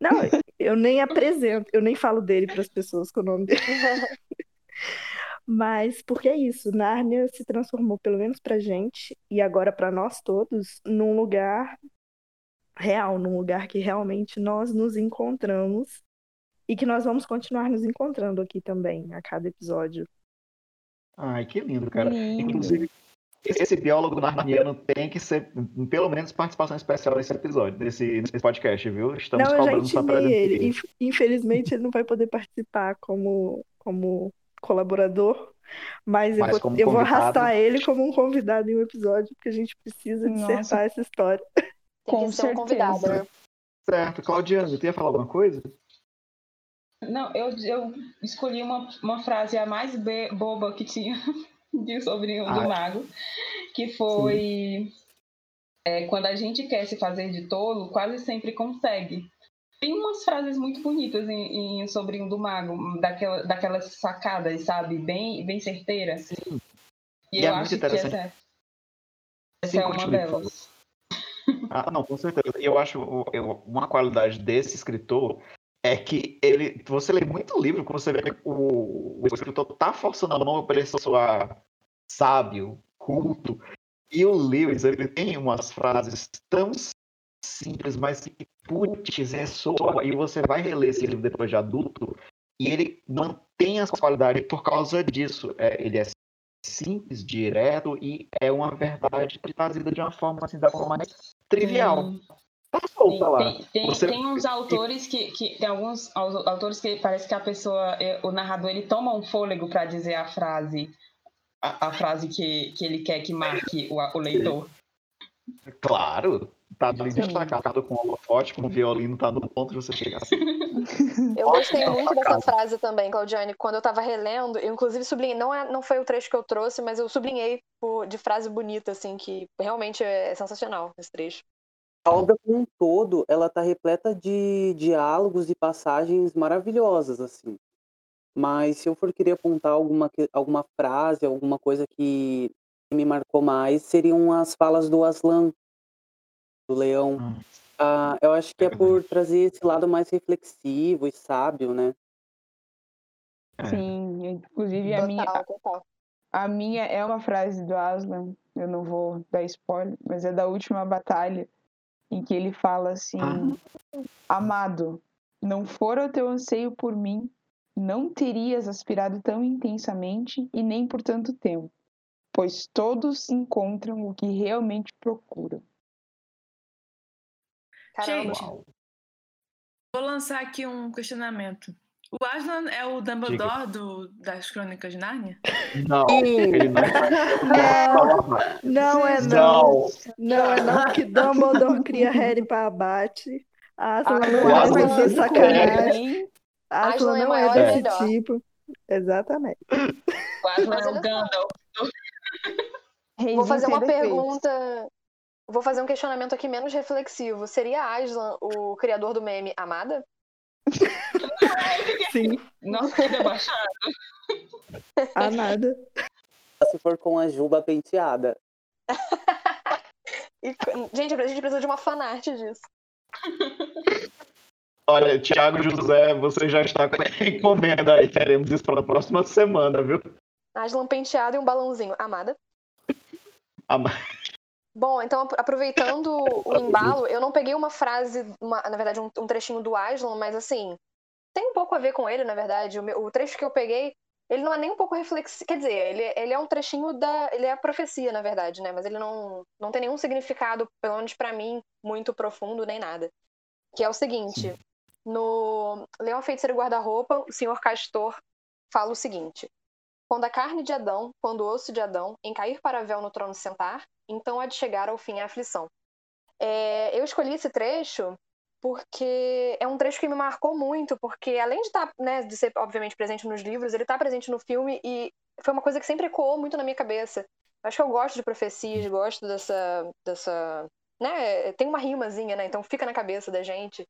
Não, eu nem apresento, eu nem falo dele para as pessoas com o nome dele. [LAUGHS] Mas porque é isso, Nárnia se transformou, pelo menos pra gente, e agora para nós todos, num lugar real, num lugar que realmente nós nos encontramos e que nós vamos continuar nos encontrando aqui também, a cada episódio. Ai, que lindo, cara. Lindo. Inclusive, esse biólogo narniano tem que ser, pelo menos, participação especial nesse episódio, nesse, nesse podcast, viu? Estamos não, cobrando sua presença. Ele. Infelizmente, ele não vai poder participar como, como colaborador, mas, mas eu, vou, eu vou arrastar ele como um convidado em um episódio, porque a gente precisa dissertar essa história. Tem Com que ser um convidado, né? Certo. Claudiana, você ia falar alguma coisa? Não, eu, eu escolhi uma, uma frase a mais boba que tinha [LAUGHS] de Sobrinho ah, do Mago, que foi é, quando a gente quer se fazer de tolo, quase sempre consegue. Tem umas frases muito bonitas em, em Sobrinho do Mago, daquela, daquelas sacadas, sabe? Bem, bem certeiras. Sim. E, e eu é acho que essa, essa é uma delas. Ah, não, com certeza. Eu acho eu, uma qualidade desse escritor é que ele, você lê muito livro quando você vê o, o escritor tá forçando a mão para ele soar sábio, culto. E o Lewis, ele tem umas frases tão simples, mas que, putz, é soa. E você vai reler esse livro depois de adulto, e ele mantém essa qualidade por causa disso. É, ele é simples, direto, e é uma verdade trazida de uma forma, assim, da forma mais trivial. Tem, tem, Você... tem, uns autores que, que tem alguns autores que parece que a pessoa, é, o narrador, ele toma um fôlego para dizer a frase, a, a, frase que, que ele quer que marque o, o leitor. Claro, tá ali destacado com holofote, com o violino, tá no ponto de você chegar assim. [LAUGHS] Eu gostei muito dessa frase também, Claudiane. Quando eu tava relendo, eu inclusive sublinhei, não, é, não foi o trecho que eu trouxe, mas eu sublinhei de frase bonita, assim, que realmente é sensacional esse trecho. A obra como um todo, ela tá repleta de diálogos e passagens maravilhosas, assim. Mas se eu for querer apontar alguma, alguma frase, alguma coisa que me marcou mais, seriam as falas do Aslan, do leão. Hum. Ah, eu acho que é por trazer esse lado mais reflexivo e sábio, né? É. Sim, inclusive a minha, a minha é uma frase do Aslan, eu não vou dar spoiler, mas é da última batalha, em que ele fala assim: Amado, não fora o teu anseio por mim, não terias aspirado tão intensamente e nem por tanto tempo, pois todos encontram o que realmente procuram. Caramba. Gente, vou lançar aqui um questionamento. O Aslan é o Dumbledore do, das Crônicas de Nárnia? Não, ele não vai. Não é não. Não. Não é não, porque Dumbledore cria [LAUGHS] Harry para abate. Aslan Ah, não é Aslan pra ser não sacanagem. Aslan Aslan é não é maior e desse melhor. tipo. Exatamente. [LAUGHS] O Aslan é o. Gandalf. Vou fazer uma pergunta. Vou fazer um questionamento aqui menos reflexivo. Seria Aslan o criador do meme Amada? [LAUGHS] [LAUGHS] Sim, Nossa, que debochado. a nada. Se for com a juba penteada. [LAUGHS] E, gente, a gente precisa de uma fanart disso. Olha, Thiago José, você já está com [LAUGHS] a encomenda aí. Teremos isso para a próxima semana, viu? Aslan penteado e um balãozinho. Amada? Ama- Bom, então apro- aproveitando o embalo, eu não peguei uma frase, uma- na verdade, um, um trechinho do Aslan, mas assim, tem um pouco a ver com ele, na verdade. O, meu- o trecho que eu peguei, ele não é nem um pouco reflexivo. Quer dizer, ele, ele é um trechinho da. Ele é a profecia, na verdade, né? Mas ele não, não tem nenhum significado, pelo menos pra mim, muito profundo nem nada. Que é o seguinte: no Leão Feiticeiro Guarda-Roupa, o senhor Castor fala o seguinte. Quando a carne de Adão, quando o osso de Adão, em cair para véu no trono sentar, então há de chegar ao fim a aflição. É, eu escolhi esse trecho porque é um trecho que me marcou muito, porque além de estar, né, de ser obviamente presente nos livros, ele está presente no filme e foi uma coisa que sempre ecoou muito na minha cabeça. Acho que eu gosto de profecias, gosto dessa, dessa, né, tem uma rimazinha, né, então fica na cabeça da gente.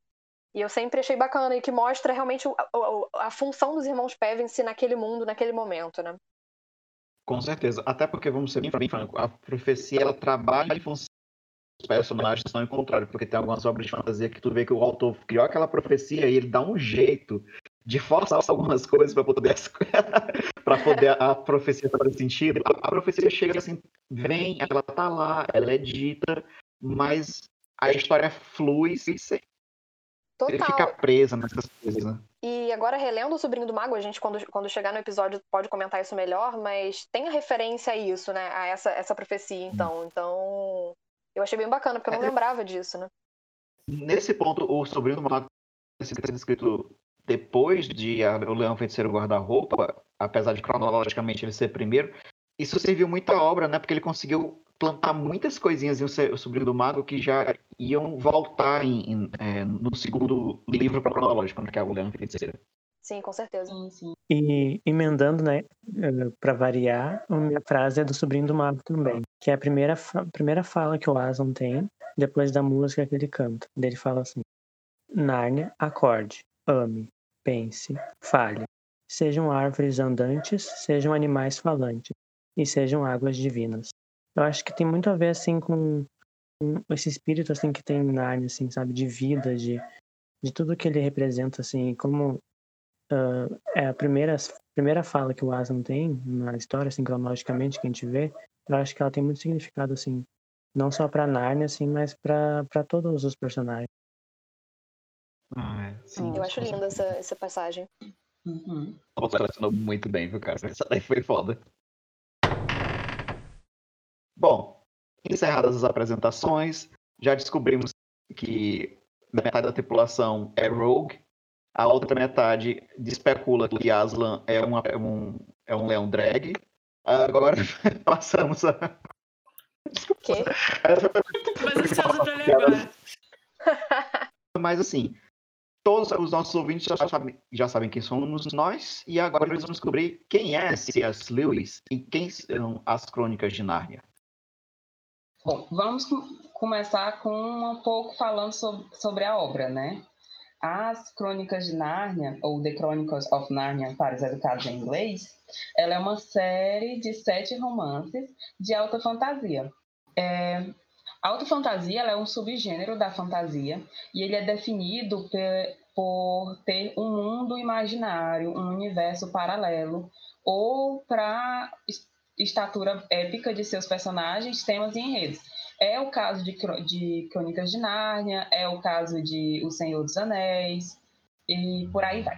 E eu sempre achei bacana e que mostra realmente o- o- a função dos irmãos Pevensey naquele mundo, naquele momento, né? Com certeza. Até porque, vamos ser bem franco, a profecia ela trabalha em função personagens são em contrário, porque tem algumas obras de fantasia que tu vê que o autor criou aquela profecia e ele dá um jeito de forçar algumas coisas para poder [LAUGHS] para poder a profecia fazer sentido. A, a profecia chega assim, vem, ela tá lá, ela é dita, mas a história flui sem ser ele Total. fica presa nessas coisas, né? E agora, relendo o Sobrinho do Mago, a gente, quando, quando chegar no episódio, pode comentar isso melhor, mas tem a referência a isso, né? A essa, essa profecia, então. Então, eu achei bem bacana, porque eu não É. lembrava disso, né? Nesse ponto, o sobrinho do Mago ter sido escrito depois de o Leão Feiticeiro Guarda-Roupa, apesar de cronologicamente ele ser primeiro, isso serviu muita obra, né? Porque ele conseguiu plantar muitas coisinhas em o Sobrinho do Mago que já iam voltar em, em, é, no segundo livro cronológico? Que é o Leão Feiticeiro. Sim, com certeza. Sim, sim. E emendando, né, para variar, a minha frase é do Sobrinho do Mago também, que é a primeira, fa- primeira fala que o Aslan tem, depois da música que ele canta. Ele fala assim: Nárnia, acorde, ame, pense, fale. Sejam árvores andantes, sejam animais falantes, e sejam águas divinas. Eu acho que tem muito a ver, assim, com, esse espírito, assim, que tem em Nárnia, assim, sabe, de vida, de, de tudo que ele representa, assim, como ah, é a primeira, primeira fala que o Aslan tem na história, assim, cronologicamente, que a gente vê, eu acho que ela tem muito significado, assim, não só pra Narnia, assim, mas pra pra todos os personagens. Ah, é, sim. Eu acho linda essa, essa passagem. Uhum. Muito bem, viu, cara? [LAUGHS] Essa daí foi foda. Bom, encerradas as apresentações, já descobrimos que metade da tripulação é Rogue, a outra metade especula que Aslan é, uma- é um, é um leão drag. Agora [LAUGHS] passamos a. Que? [LAUGHS] Mas ansiosa pra ler agora. [LAUGHS] Mas assim, todos os nossos ouvintes já sabem, já sabem quem somos nós, e agora eles vão descobrir quem é C.S. Lewis e quem são as crônicas de Nárnia. Bom, vamos começar com um pouco falando sobre, sobre a obra, né? As Crônicas de Nárnia, ou The Chronicles of Narnia para os educados em inglês, ela é uma série de sete romances de alta fantasia. É, a alta fantasia é um subgênero da fantasia e ele é definido por ter um mundo imaginário, um universo paralelo, ou para estatura épica de seus personagens, temas e enredos. É o caso de, de Crônicas de Nárnia, é o caso de O Senhor dos Anéis, e por aí vai.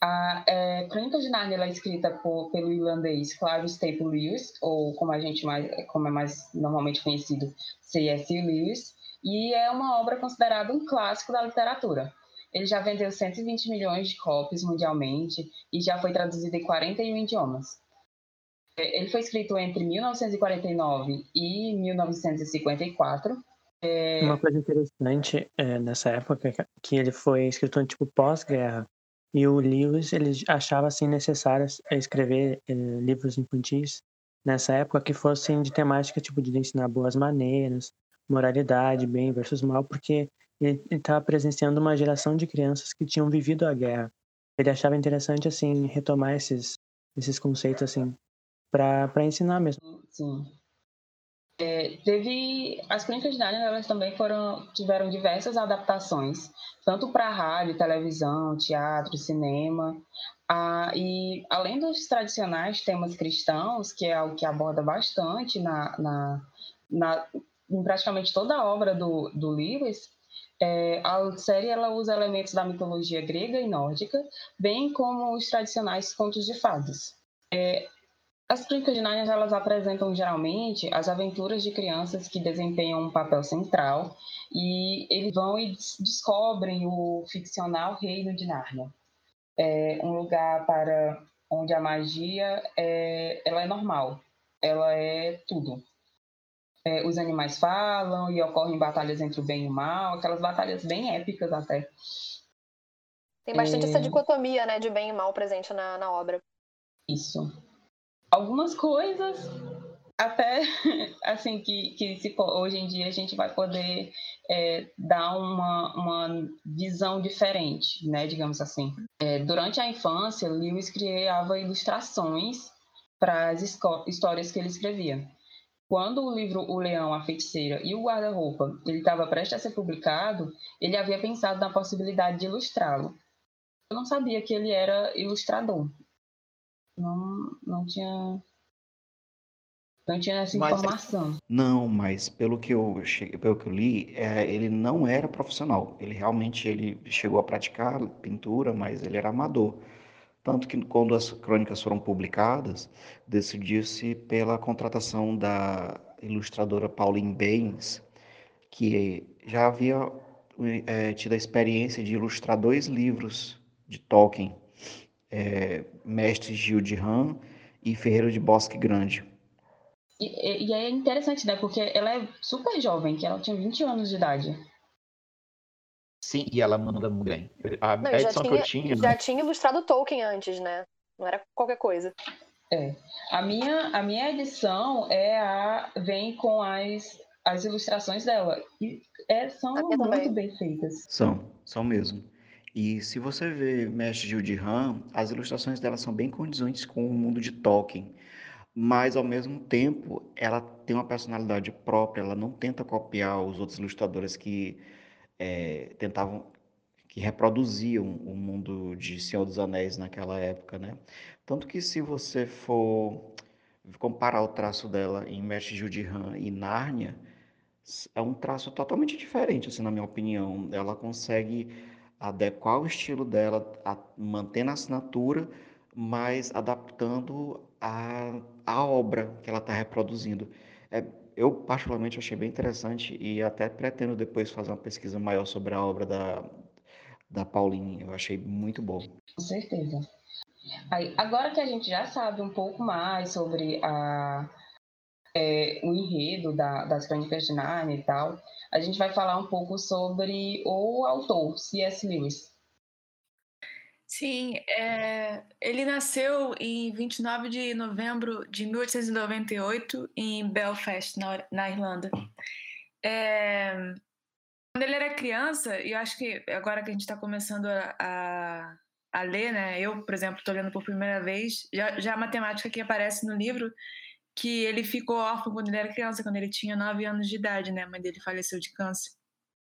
A é, Crônicas de Nárnia é escrita por, pelo irlandês Clive Staple Lewis, ou como a gente mais, como é mais normalmente conhecido, C.S. Lewis, e é uma obra considerada um clássico da literatura. Ele já vendeu 120 milhões de cópias mundialmente e já foi traduzido em 41 idiomas. Ele foi escrito entre 1949 e 1954. É... Uma coisa interessante é, nessa época que ele foi escritor tipo pós-guerra e o Lewis ele achava assim necessário escrever é, livros infantis nessa época que fossem de temática tipo de ensinar boas maneiras, moralidade, bem versus mal, porque ele estava presenciando uma geração de crianças que tinham vivido a guerra. Ele achava interessante assim retomar esses esses conceitos assim para ensinar mesmo. Sim. É, teve as Crônicas de Nárnia, elas também foram tiveram diversas adaptações, tanto para rádio, televisão, teatro, cinema. Ah, e além dos tradicionais temas cristãos, que é algo que aborda bastante na, na, na em praticamente toda a obra do, do Lewis, é, a série ela usa elementos da mitologia grega e nórdica, bem como os tradicionais contos de fadas. É, as Crônicas de Nárnia elas apresentam geralmente as aventuras de crianças que desempenham um papel central e eles vão e descobrem o ficcional reino de Nárnia. É um lugar para onde a magia é, ela é normal, ela é tudo. É, os animais falam e ocorrem batalhas entre o bem e o mal, aquelas batalhas bem épicas até. Tem bastante é... essa dicotomia, né, de bem e mal presente na, na obra. Isso algumas coisas até [LAUGHS] assim que, que se, hoje em dia a gente vai poder é, dar uma, uma visão diferente, né, digamos assim. É, durante a infância, Lewis criava ilustrações para as histórias que ele escrevia. Quando o livro O Leão, a Feiticeira e o Guarda-Roupa ele estava prestes a ser publicado, ele havia pensado na possibilidade de ilustrá-lo. Eu não sabia que ele era ilustrador. Não, não tinha. Não tinha essa mas, informação. Não, mas pelo que eu cheguei, pelo que eu li, é, ele não era profissional. Ele realmente ele chegou a praticar pintura, mas ele era amador. Tanto que quando as crônicas foram publicadas, decidiu-se pela contratação da ilustradora Pauline Baines, que já havia é, tido a experiência de ilustrar dois livros de Tolkien é, Mestre Gil de Ram e Ferreiro de Bosque Grande. E, e, é interessante, né? Porque ela é super jovem, que ela tinha 20 anos de idade. Sim, e ela manda muito bem. A, Não, edição tinha, que eu tinha. Já né? tinha ilustrado Tolkien antes, né? Não era qualquer coisa. É. A minha, a minha edição é a. vem com as, as ilustrações dela. E é, são muito também. bem feitas. São, são mesmo. E se você vê Mestre Gil de Ram, as ilustrações dela são bem condizentes com o mundo de Tolkien, mas ao mesmo tempo ela tem uma personalidade própria, ela não tenta copiar os outros ilustradores que é, tentavam, que reproduziam o mundo de Senhor dos Anéis naquela época, né? Tanto que se você for comparar o traço dela em Mestre Gil de Ram e Nárnia, é um traço totalmente diferente, assim, na minha opinião. Ela consegue adequar o estilo dela, a, mantendo a assinatura, mas adaptando a, a obra que ela está reproduzindo. É, eu, particularmente, achei bem interessante e até pretendo depois fazer uma pesquisa maior sobre a obra da, da Pauline. Eu achei muito bom. Com certeza. Aí, agora que a gente já sabe um pouco mais sobre a, é, o enredo da, das Crônicas de Narnia e tal, a gente vai falar um pouco sobre o autor, C.S. Lewis. Sim, é, ele nasceu em 29 de novembro de 1898 em Belfast, na, na Irlanda. É, quando ele era criança, e eu acho que agora que a gente está começando a, a, a, ler, né? Eu, por exemplo, estou lendo por primeira vez, já, já a matemática que aparece no livro, que ele ficou órfão quando ele era criança, quando ele tinha 9 anos de idade, né? A mãe dele faleceu de câncer.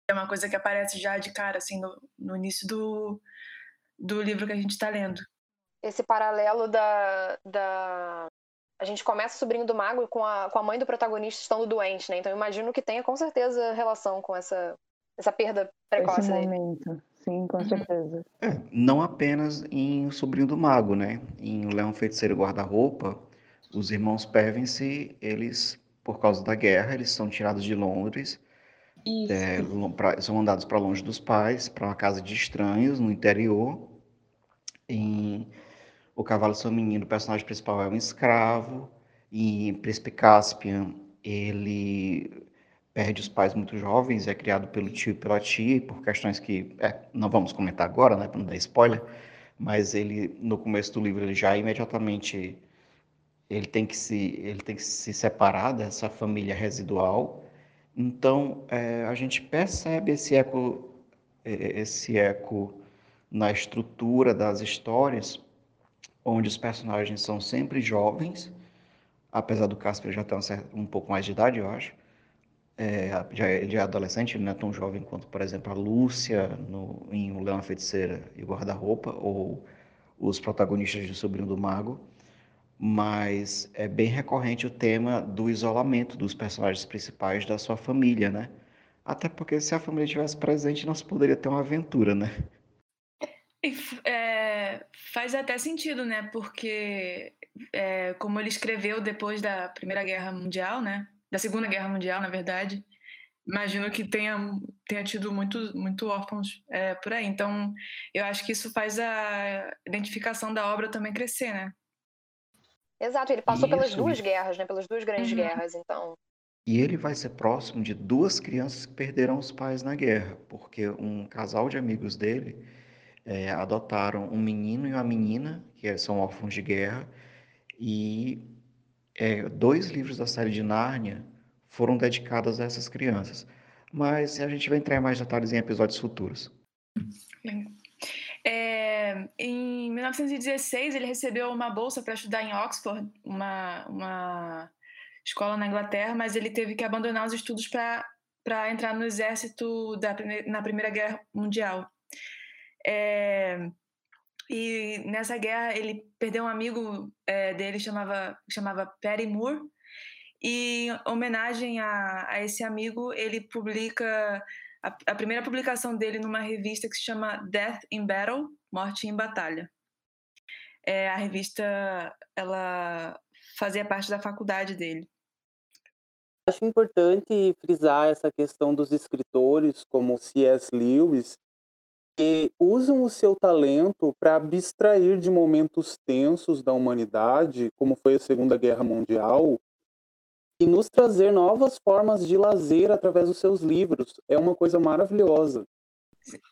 É uma coisa que aparece já de cara, assim, no, no início do, do livro que a gente está lendo. Esse paralelo da, da. A gente começa Sobrinho do Mago com a, com a mãe do protagonista estando doente, né? Então eu imagino que tenha com certeza relação com essa, essa perda precoce Esse dele. momento, sim, com certeza. É, não apenas em Sobrinho do Mago, né? Em Leão Feiticeiro e Guarda-Roupa, os irmãos Pevensey, eles, por causa da guerra, eles são tirados de Londres, é, pra- são mandados para longe dos pais, para uma casa de estranhos no interior. Em O Cavalo Seu Menino, o personagem principal é um escravo. E Príncipe Caspian, ele perde os pais muito jovens, é criado pelo tio e pela tia, por questões que é, não vamos comentar agora, né, para não dar spoiler, mas ele, no começo do livro, ele já imediatamente ele tem que se, ele tem que se separar dessa família residual. Então, é, a gente percebe esse eco, é, esse eco na estrutura das histórias, onde os personagens são sempre jovens, apesar do Casper já ter um, certo- um pouco mais de idade, eu acho. É, já, ele é adolescente, ele não é tão jovem quanto, por exemplo, a Lúcia no, em O Leão, a Feiticeira e o Guarda-Roupa, ou os protagonistas de Sobrinho do Mago mas é bem recorrente o tema do isolamento dos personagens principais da sua família, né? Até porque se a família estivesse presente, não se poderia ter uma aventura, né? É, faz até sentido, né? Porque, é, como ele escreveu depois da Primeira Guerra Mundial, né? Da Segunda Guerra Mundial, na verdade, imagino que tenha, tenha tido muito, muito órfãos é, por aí. Então, eu acho que isso faz a identificação da obra também crescer, né? Exato, ele passou pelas Isso. duas guerras, né? Pelas duas grandes Uhum. guerras, então. E ele vai ser próximo de duas crianças que perderam os pais na guerra, porque um casal de amigos dele é, adotaram um menino e uma menina, que são órfãos de guerra, e é, dois livros da série de Nárnia foram dedicados a essas crianças. Mas a gente vai entrar em mais detalhes em episódios futuros. É, em 1916, ele recebeu uma bolsa para estudar em Oxford, uma, uma escola na Inglaterra, mas ele teve que abandonar os estudos para entrar no exército da, na Primeira Guerra Mundial. É, e nessa guerra ele perdeu um amigo é, dele chamava chamava Perry Moore e em homenagem a, a esse amigo ele publica a primeira publicação dele numa revista que se chama Death in Battle Morte em Batalha é, a revista ela fazia parte da faculdade dele Acho importante frisar essa questão dos escritores como C.S. Lewis, que usam o seu talento para abstrair de momentos tensos da humanidade, como foi a Segunda Guerra Mundial, e nos trazer novas formas de lazer através dos seus livros. É uma coisa maravilhosa.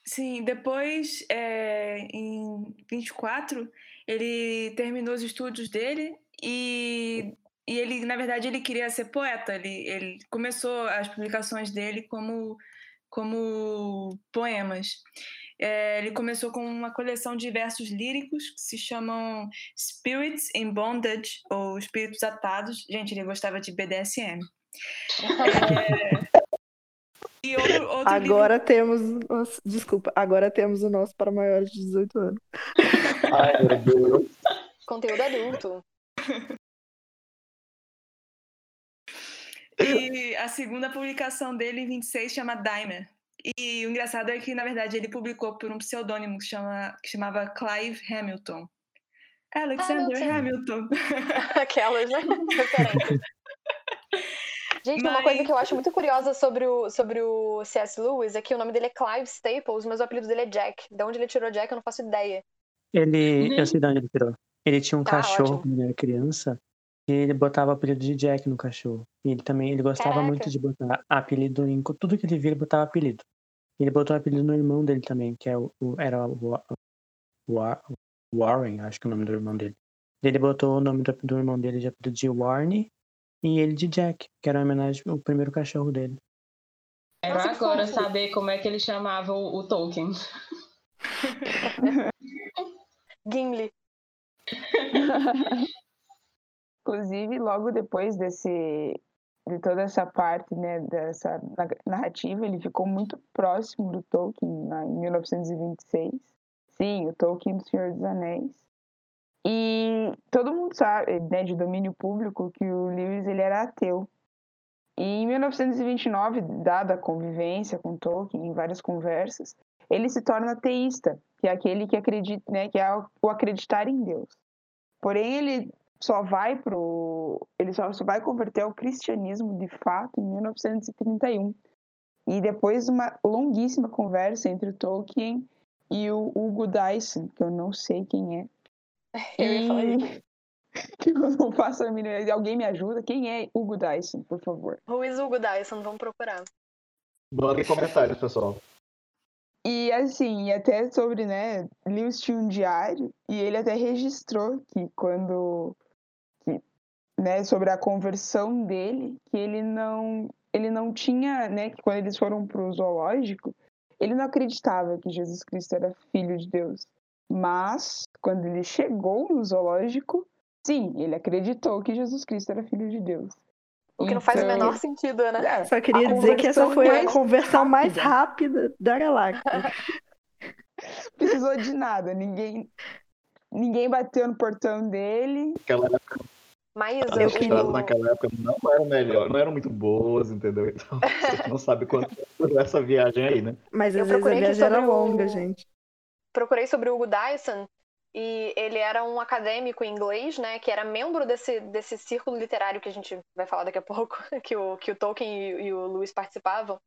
Sim, depois, é, em 24, ele terminou os estudos dele e, e ele, na verdade, ele queria ser poeta. Ele, ele começou as publicações dele como, como poemas. É, ele começou com uma coleção de versos líricos que se chamam Spirits in Bondage, ou Espíritos Atados. Gente, ele gostava de BDSM. É, e outro, outro livro Agora temos. nossa, Desculpa, agora temos o nosso para maiores de 18 anos. [LAUGHS] Ai, meu Deus. Conteúdo adulto. E a segunda publicação dele, em 26, chama Dimer. E o engraçado é que, na verdade, ele publicou por um pseudônimo que, chama, que chamava Clive Hamilton. Alexander Hamilton. [LAUGHS] Aquelas, né? [LAUGHS] Gente, uma Mas- coisa que eu acho muito curiosa sobre o, sobre o C.S. Lewis é que o nome dele é Clive Staples, mas o apelido dele é Jack. De onde ele tirou Jack, eu não faço ideia. Ele, eu sei de onde ele tirou. Ele tinha um Ah, cachorro ótimo. quando ele era criança e ele botava o apelido de Jack no cachorro. E ele também, ele gostava Caraca. muito de botar apelido em tudo que ele via, ele botava apelido. Ele botou apelido no irmão dele também, que é o, o- era o, o Wa- Warren, acho que é o nome do irmão dele. Ele botou o nome do, do irmão dele de apelido de Warne e ele de Jack, que era uma homenagem ao primeiro cachorro dele. Quero Nossa, agora fofo. saber como é que ele chamava o, o Tolkien. [LAUGHS] Gimli. [LAUGHS] Inclusive, logo depois desse, de toda essa parte, né, dessa na- narrativa, ele ficou muito próximo do Tolkien, lá em 1926. Sim, o Tolkien do Senhor dos Anéis. E todo mundo sabe, né, de domínio público, que o Lewis ele era ateu. E em 1929, dada a convivência com Tolkien, em várias conversas, ele se torna ateísta, que é aquele que acredita, né, que é o acreditar em Deus. Porém, ele só vai pro ele só, só vai converter ao cristianismo de fato em 1931 e depois de uma longuíssima conversa entre Tolkien e o Hugo Dyson que eu não sei quem é [LAUGHS] Eu ia falar E- isso. que eu não faço a mínima ideia. alguém me ajuda quem é Hugo Dyson por favor Who is Hugo Dyson? Vamos procurar. Mandem comentários, pessoal. E assim, e até sobre, né, Lewis tinha um diário e ele até registrou que quando, que, né, sobre a conversão dele, que ele não, ele não tinha, né, que quando eles foram para o zoológico, ele não acreditava que Jesus Cristo era filho de Deus. Mas, quando ele chegou no zoológico, sim, ele acreditou que Jesus Cristo era filho de Deus. O que não faz o Então, menor sentido, né? é, Só queria dizer que essa foi a conversão mais rápida. rápida da galáxia. [LAUGHS] precisou de nada. Ninguém, ninguém bateu no portão dele. Aquela época, Maísa, as estradas o... naquela época não eram melhor, não eram muito boas, entendeu? Então, você não sabe quanto essa viagem aí, né? Mas Eu às vezes a procurei viagem era sobre o- longa, gente. procurei sobre o Hugo Dyson e ele era um acadêmico inglês, né, que era membro desse, desse círculo literário que a gente vai falar daqui a pouco, [LAUGHS] que o, que o Tolkien e, e o Lewis participavam.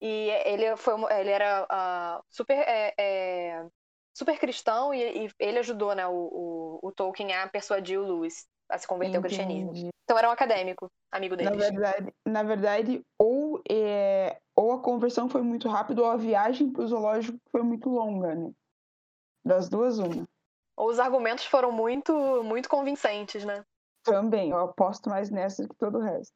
E ele foi ele era ah, super é, é, super cristão e, e ele ajudou, né, o, o, o Tolkien a persuadir o Lewis a se converter ao cristianismo. Entendi. Então era um acadêmico, amigo Na deles. verdade, na verdade ou, é, ou a conversão foi muito rápida, ou a viagem para o zoológico foi muito longa, né? Das duas, uma. Os argumentos foram muito muito convincentes, né? Também, eu aposto mais nessa que todo o resto.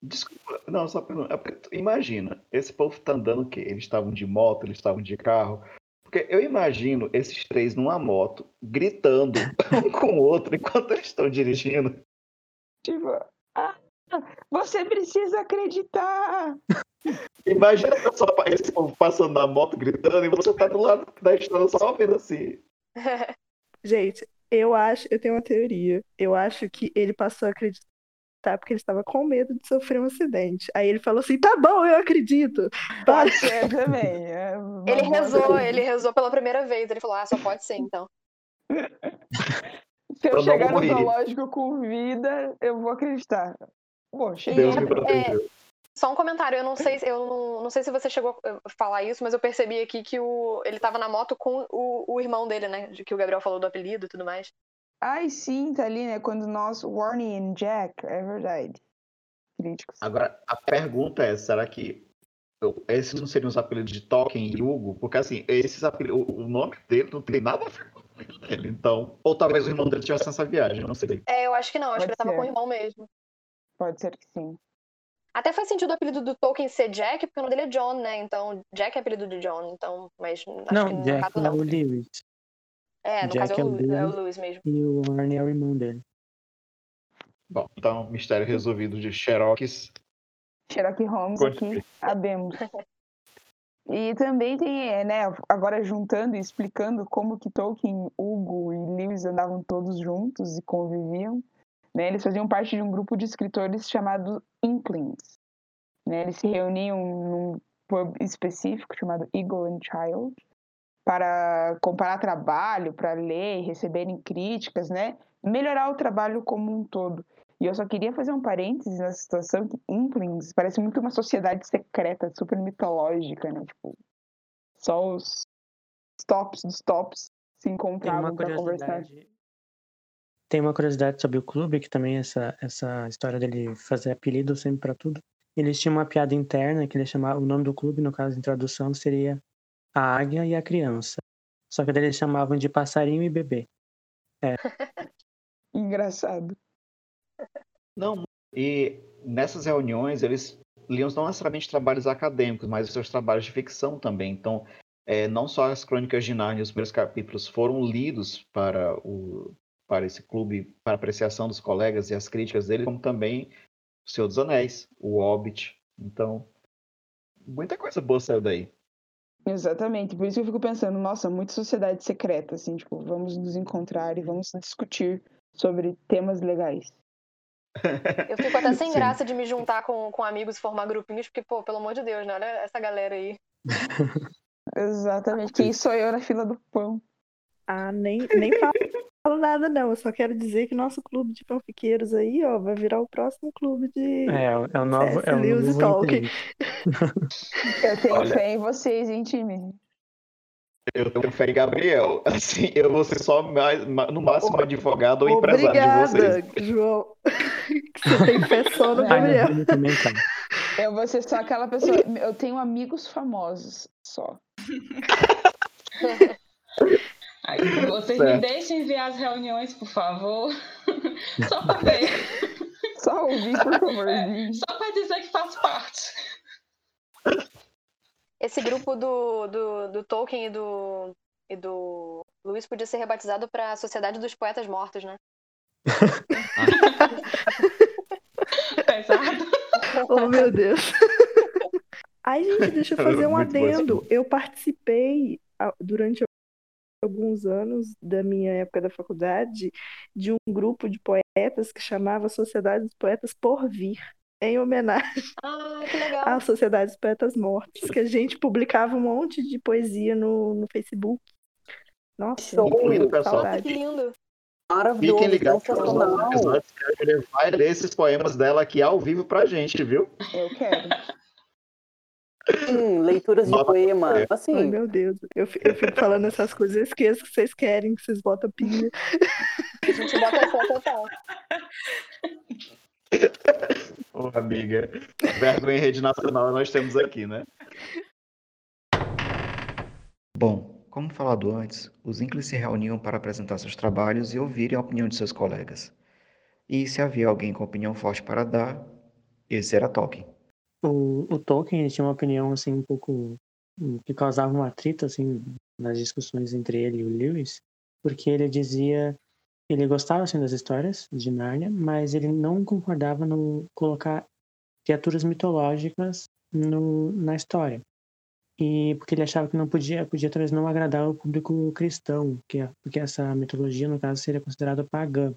Desculpa, não, só pergunta. é Imagina, esse povo tá andando o quê? Eles estavam de moto, eles estavam de carro. Porque eu imagino esses três numa moto, gritando um [LAUGHS] com o outro enquanto eles estão dirigindo. Tipo, ah, você precisa acreditar! [LAUGHS] Imagina pessoa, esse povo passando na moto gritando e você tá do lado da estrada só ouvindo assim. Gente, eu acho, eu tenho uma teoria. Eu acho que ele passou a acreditar porque ele estava com medo de sofrer um acidente. Aí ele falou assim: tá bom, eu acredito. Pode ser também. é uma [LAUGHS] Ele rezou, ele rezou pela primeira vez. Ele falou: "Ah, só pode ser então". Se eu Eu chegar no zoológico com vida, eu vou acreditar. Pô, E Deus cheguei. me protegeu. Só um comentário, eu não sei, se- eu não, não sei se você chegou a falar isso, mas eu percebi aqui que o, ele tava na moto com o, o irmão dele, né? De que o Gabriel falou do apelido e tudo mais. Ai, sim, tá ali, né? Quando nós, Warnie e Jack, é verdade. Críticos. Agora, a pergunta é, será que eu- esses não seriam os apelidos de Tolkien e Hugo? Porque assim, esses apelidos, o o nome dele não tem nada a ver com o nome dele. Então, ou talvez o irmão dele tivesse essa viagem, eu não sei. É, eu acho que não, acho Pode que ele tava com o irmão mesmo. Pode ser que sim. Até faz sentido o apelido do Tolkien ser Jack, porque o nome dele é John, né? Então, Jack é apelido de John, então, mas acho que Não, no Jack caso é não. o Lewis. É, no Jack caso é é o, o Lewis, é o Lewis. Mesmo. E o Warren é o irmão dele. Bom, então, mistério resolvido de Xerox. Sherlock Holmes Continue. aqui, abemos. E também tem, é, né, agora juntando e explicando como que Tolkien, Hugo e Lewis andavam todos juntos e conviviam, né, eles faziam parte de um grupo de escritores chamado Inklings. Né, eles se reuniam num pub específico chamado Eagle and Child para comparar trabalho, para ler e receberem críticas, né, melhorar o trabalho como um todo. E eu só queria fazer um parênteses nessa situação que Inklings parece muito uma sociedade secreta, super mitológica, né? Tipo, só os tops dos tops se encontravam para conversar. Curiosidade. Tem uma curiosidade sobre o clube, que também essa, essa história dele fazer apelido sempre pra tudo. Eles tinham uma piada interna que ele chamava. O nome do clube, no caso, em tradução, seria A Águia e a Criança. Só que daí eles chamavam de passarinho e bebê. [LAUGHS] Engraçado. Não, e nessas reuniões eles liam não necessariamente trabalhos acadêmicos, mas os seus trabalhos de ficção também. Então, é, não só as Crônicas de Narnia, os primeiros capítulos foram lidos para o para esse clube, para apreciação dos colegas e as críticas dele, como também O Senhor dos Anéis, O Hobbit. Então, muita coisa boa saiu daí. Exatamente. Por isso que eu fico pensando, nossa, muita sociedade secreta, assim, tipo, vamos nos encontrar e vamos discutir sobre temas legais. Eu fico até sem Sim. graça de me juntar com, com amigos e formar grupinhos, porque, pô, pelo amor de Deus, né? Olha essa galera aí. Exatamente. Quem sou eu na fila do pão? Ah, nem, nem falo, falo nada, não. Eu só quero dizer que nosso clube de fanfiqueiros aí, ó, vai virar o próximo clube de. É, é o novo. C.S. É o Lewis novo. Inter. [LAUGHS] Eu tenho Olha. fé em vocês, hein, time? Eu tenho fé em Gabriel. [LAUGHS] Assim, eu vou ser só mais, ma- no máximo advogado ou empresário de vocês. Obrigada, João. [LAUGHS] que você tem fé só no Gabriel. Eu vou ser só aquela pessoa. Eu tenho amigos famosos só. Aí, vocês me Certo. deixem enviar as reuniões, por favor. [LAUGHS] Só para ver. Só ouvir, por favor. É, só para dizer que faz parte. Esse grupo do, do, do Tolkien e do, e do Luiz podia ser rebatizado para a Sociedade dos Poetas Mortos, né? [LAUGHS] Pesado. Oh, meu Deus. Ai, gente, deixa eu fazer um adendo. Eu participei ah, durante alguns anos da minha época da faculdade de um grupo de poetas que chamava Sociedade dos Poetas Por Vir, em homenagem Ah, que à Sociedade dos Poetas Mortos, que a gente publicava um monte de poesia no, no Facebook. Nossa, Show. Incluindo o pessoal. Que lindo. Maravilhoso, Fiquem ligados sensacional. episódios, que ele vai ler esses poemas dela aqui ao vivo pra gente, viu? Eu quero. Sim, leituras de poema. é. Ai, Assim, meu Deus, eu, eu fico falando essas coisas, eu esqueço que vocês querem, que vocês botam pilha. A gente bota fé total. Ô, amiga. Vergonha em rede nacional nós temos aqui, né? Bom, como falado antes, os Inclis se reuniam para apresentar seus trabalhos e ouvirem a opinião de seus colegas. E se havia alguém com opinião forte para dar, esse era Tolkien. O, o Tolkien tinha uma opinião assim um pouco hum, que causava um atrito assim nas discussões entre ele e o Lewis, porque ele dizia ele gostava assim das histórias de Nárnia, mas ele não concordava no colocar criaturas mitológicas no, na história. E porque ele achava que não podia, podia talvez não agradar o público cristão, que é- porque essa mitologia no caso seria considerada pagã.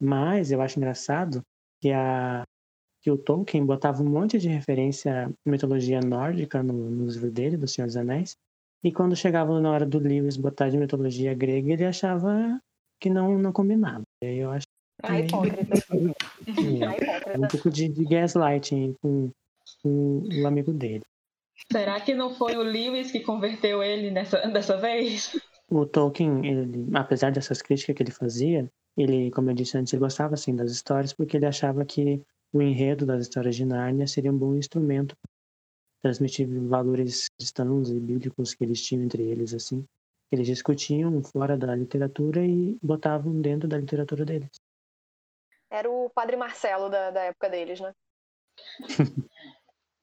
Mas eu acho engraçado que a que o Tolkien botava um monte de referência à mitologia nórdica no, no livro dele, do Senhor dos Anéis, e quando chegava na hora do Lewis botar de mitologia grega, ele achava que não, não combinava. E aí eu acho Ah, que hipócrita. [LAUGHS] é, [LAUGHS] Ah, um pouco de, de gaslighting com, com o amigo dele. Será que não foi o Lewis que converteu ele nessa, dessa vez? O Tolkien, ele, apesar dessas críticas que ele fazia, ele, como eu disse antes, ele gostava assim das histórias porque ele achava que o enredo das histórias de Nárnia seria um bom instrumento para transmitir valores cristãos e bíblicos que eles tinham entre eles assim. Eles discutiam fora da literatura e botavam dentro da literatura deles. Era o Padre Marcelo da, da época deles, né? [LAUGHS]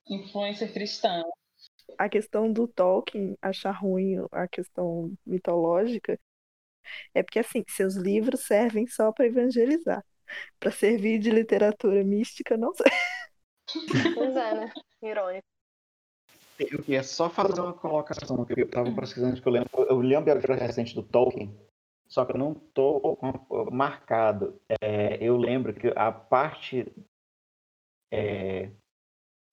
Influência cristã. A questão do Tolkien achar ruim a questão mitológica é porque, assim, seus livros servem só para evangelizar. Para servir de literatura mística, não sei. Pois é, né? Irônico. Eu queria só fazer uma colocação, que eu estava pesquisando, que eu lembro, eu li uma biografia recente do Tolkien, só que eu não estou marcado. É, eu lembro que a parte. é,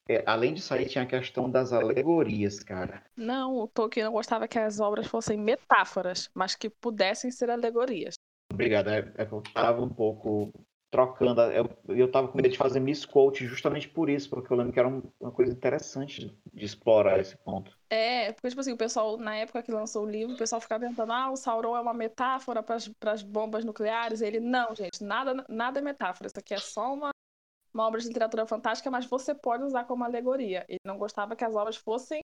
é, além disso aí, tinha a questão das alegorias, cara. Não, o Tolkien não gostava que as obras fossem metáforas, mas que pudessem ser alegorias. Obrigado, é, é que eu estava um pouco trocando, eu, estava com medo de fazer misquote justamente por isso, porque eu lembro que era um- uma coisa interessante de, explorar esse ponto. É, porque, tipo assim, o pessoal, na época que lançou o livro, o pessoal ficava perguntando, ah, o Sauron é uma metáfora para as bombas nucleares. Ele, não, gente, nada, nada é metáfora. Isso aqui é só uma, uma obra de literatura fantástica, mas você pode usar como alegoria. Ele não gostava que as obras fossem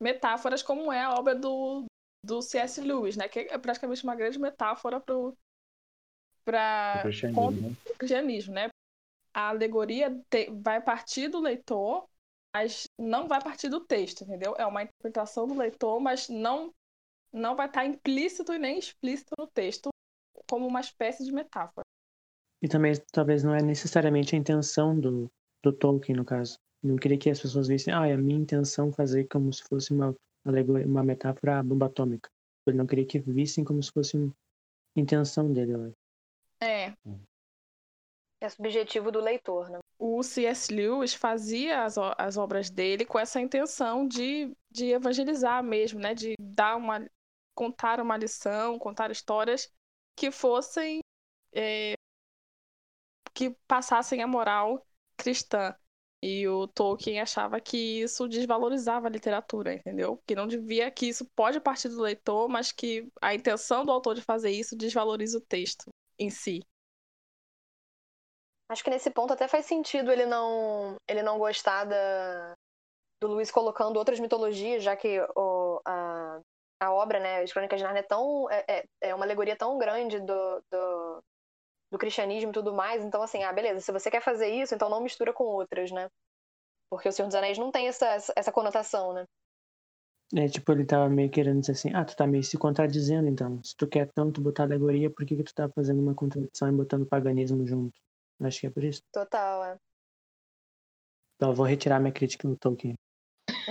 metáforas, como é a obra do, do C.S. Lewis, né? Que é praticamente uma grande metáfora para O cristianismo. o cristianismo, né? A alegoria te- vai partir do leitor, mas não vai partir do texto, entendeu? É uma interpretação do leitor, mas não não vai estar implícito e nem explícito no texto, como uma espécie de metáfora. E também, talvez, não é necessariamente a intenção do, do Tolkien, no caso. Não queria que as pessoas vissem, ah, é a minha intenção fazer como se fosse uma, alegoria, uma metáfora à bomba atômica. Ele não queria que vissem como se fosse uma intenção dele, eu acho. É, É subjetivo do leitor, né? o C.S. Lewis fazia as, as obras dele com essa intenção de, de evangelizar mesmo, né? De dar uma, contar uma lição, contar histórias que fossem, é, que passassem a moral cristã. E o Tolkien achava que isso desvalorizava a literatura, entendeu? Que não devia, que isso pode partir do leitor, mas que a intenção do autor de fazer isso desvaloriza o texto em si. Acho que nesse ponto até faz sentido ele não, ele não gostar da, do Luiz colocando outras mitologias, já que o, a, a obra, né, as Crônicas de Narnia é tão é, é- é uma alegoria tão grande do, do, do cristianismo e tudo mais. Então, assim, ah, beleza, se você quer fazer isso, então não mistura com outras, né? Porque o Senhor dos Anéis não tem essa, essa, essa conotação, né? É, tipo, ele tava meio querendo dizer assim, ah, tu tá meio se contradizendo, então. Se tu quer tanto botar alegoria, por que que tu tá fazendo uma contradição e botando paganismo junto? Acho que é por isso. Total, é. Então eu vou retirar minha crítica do Tolkien.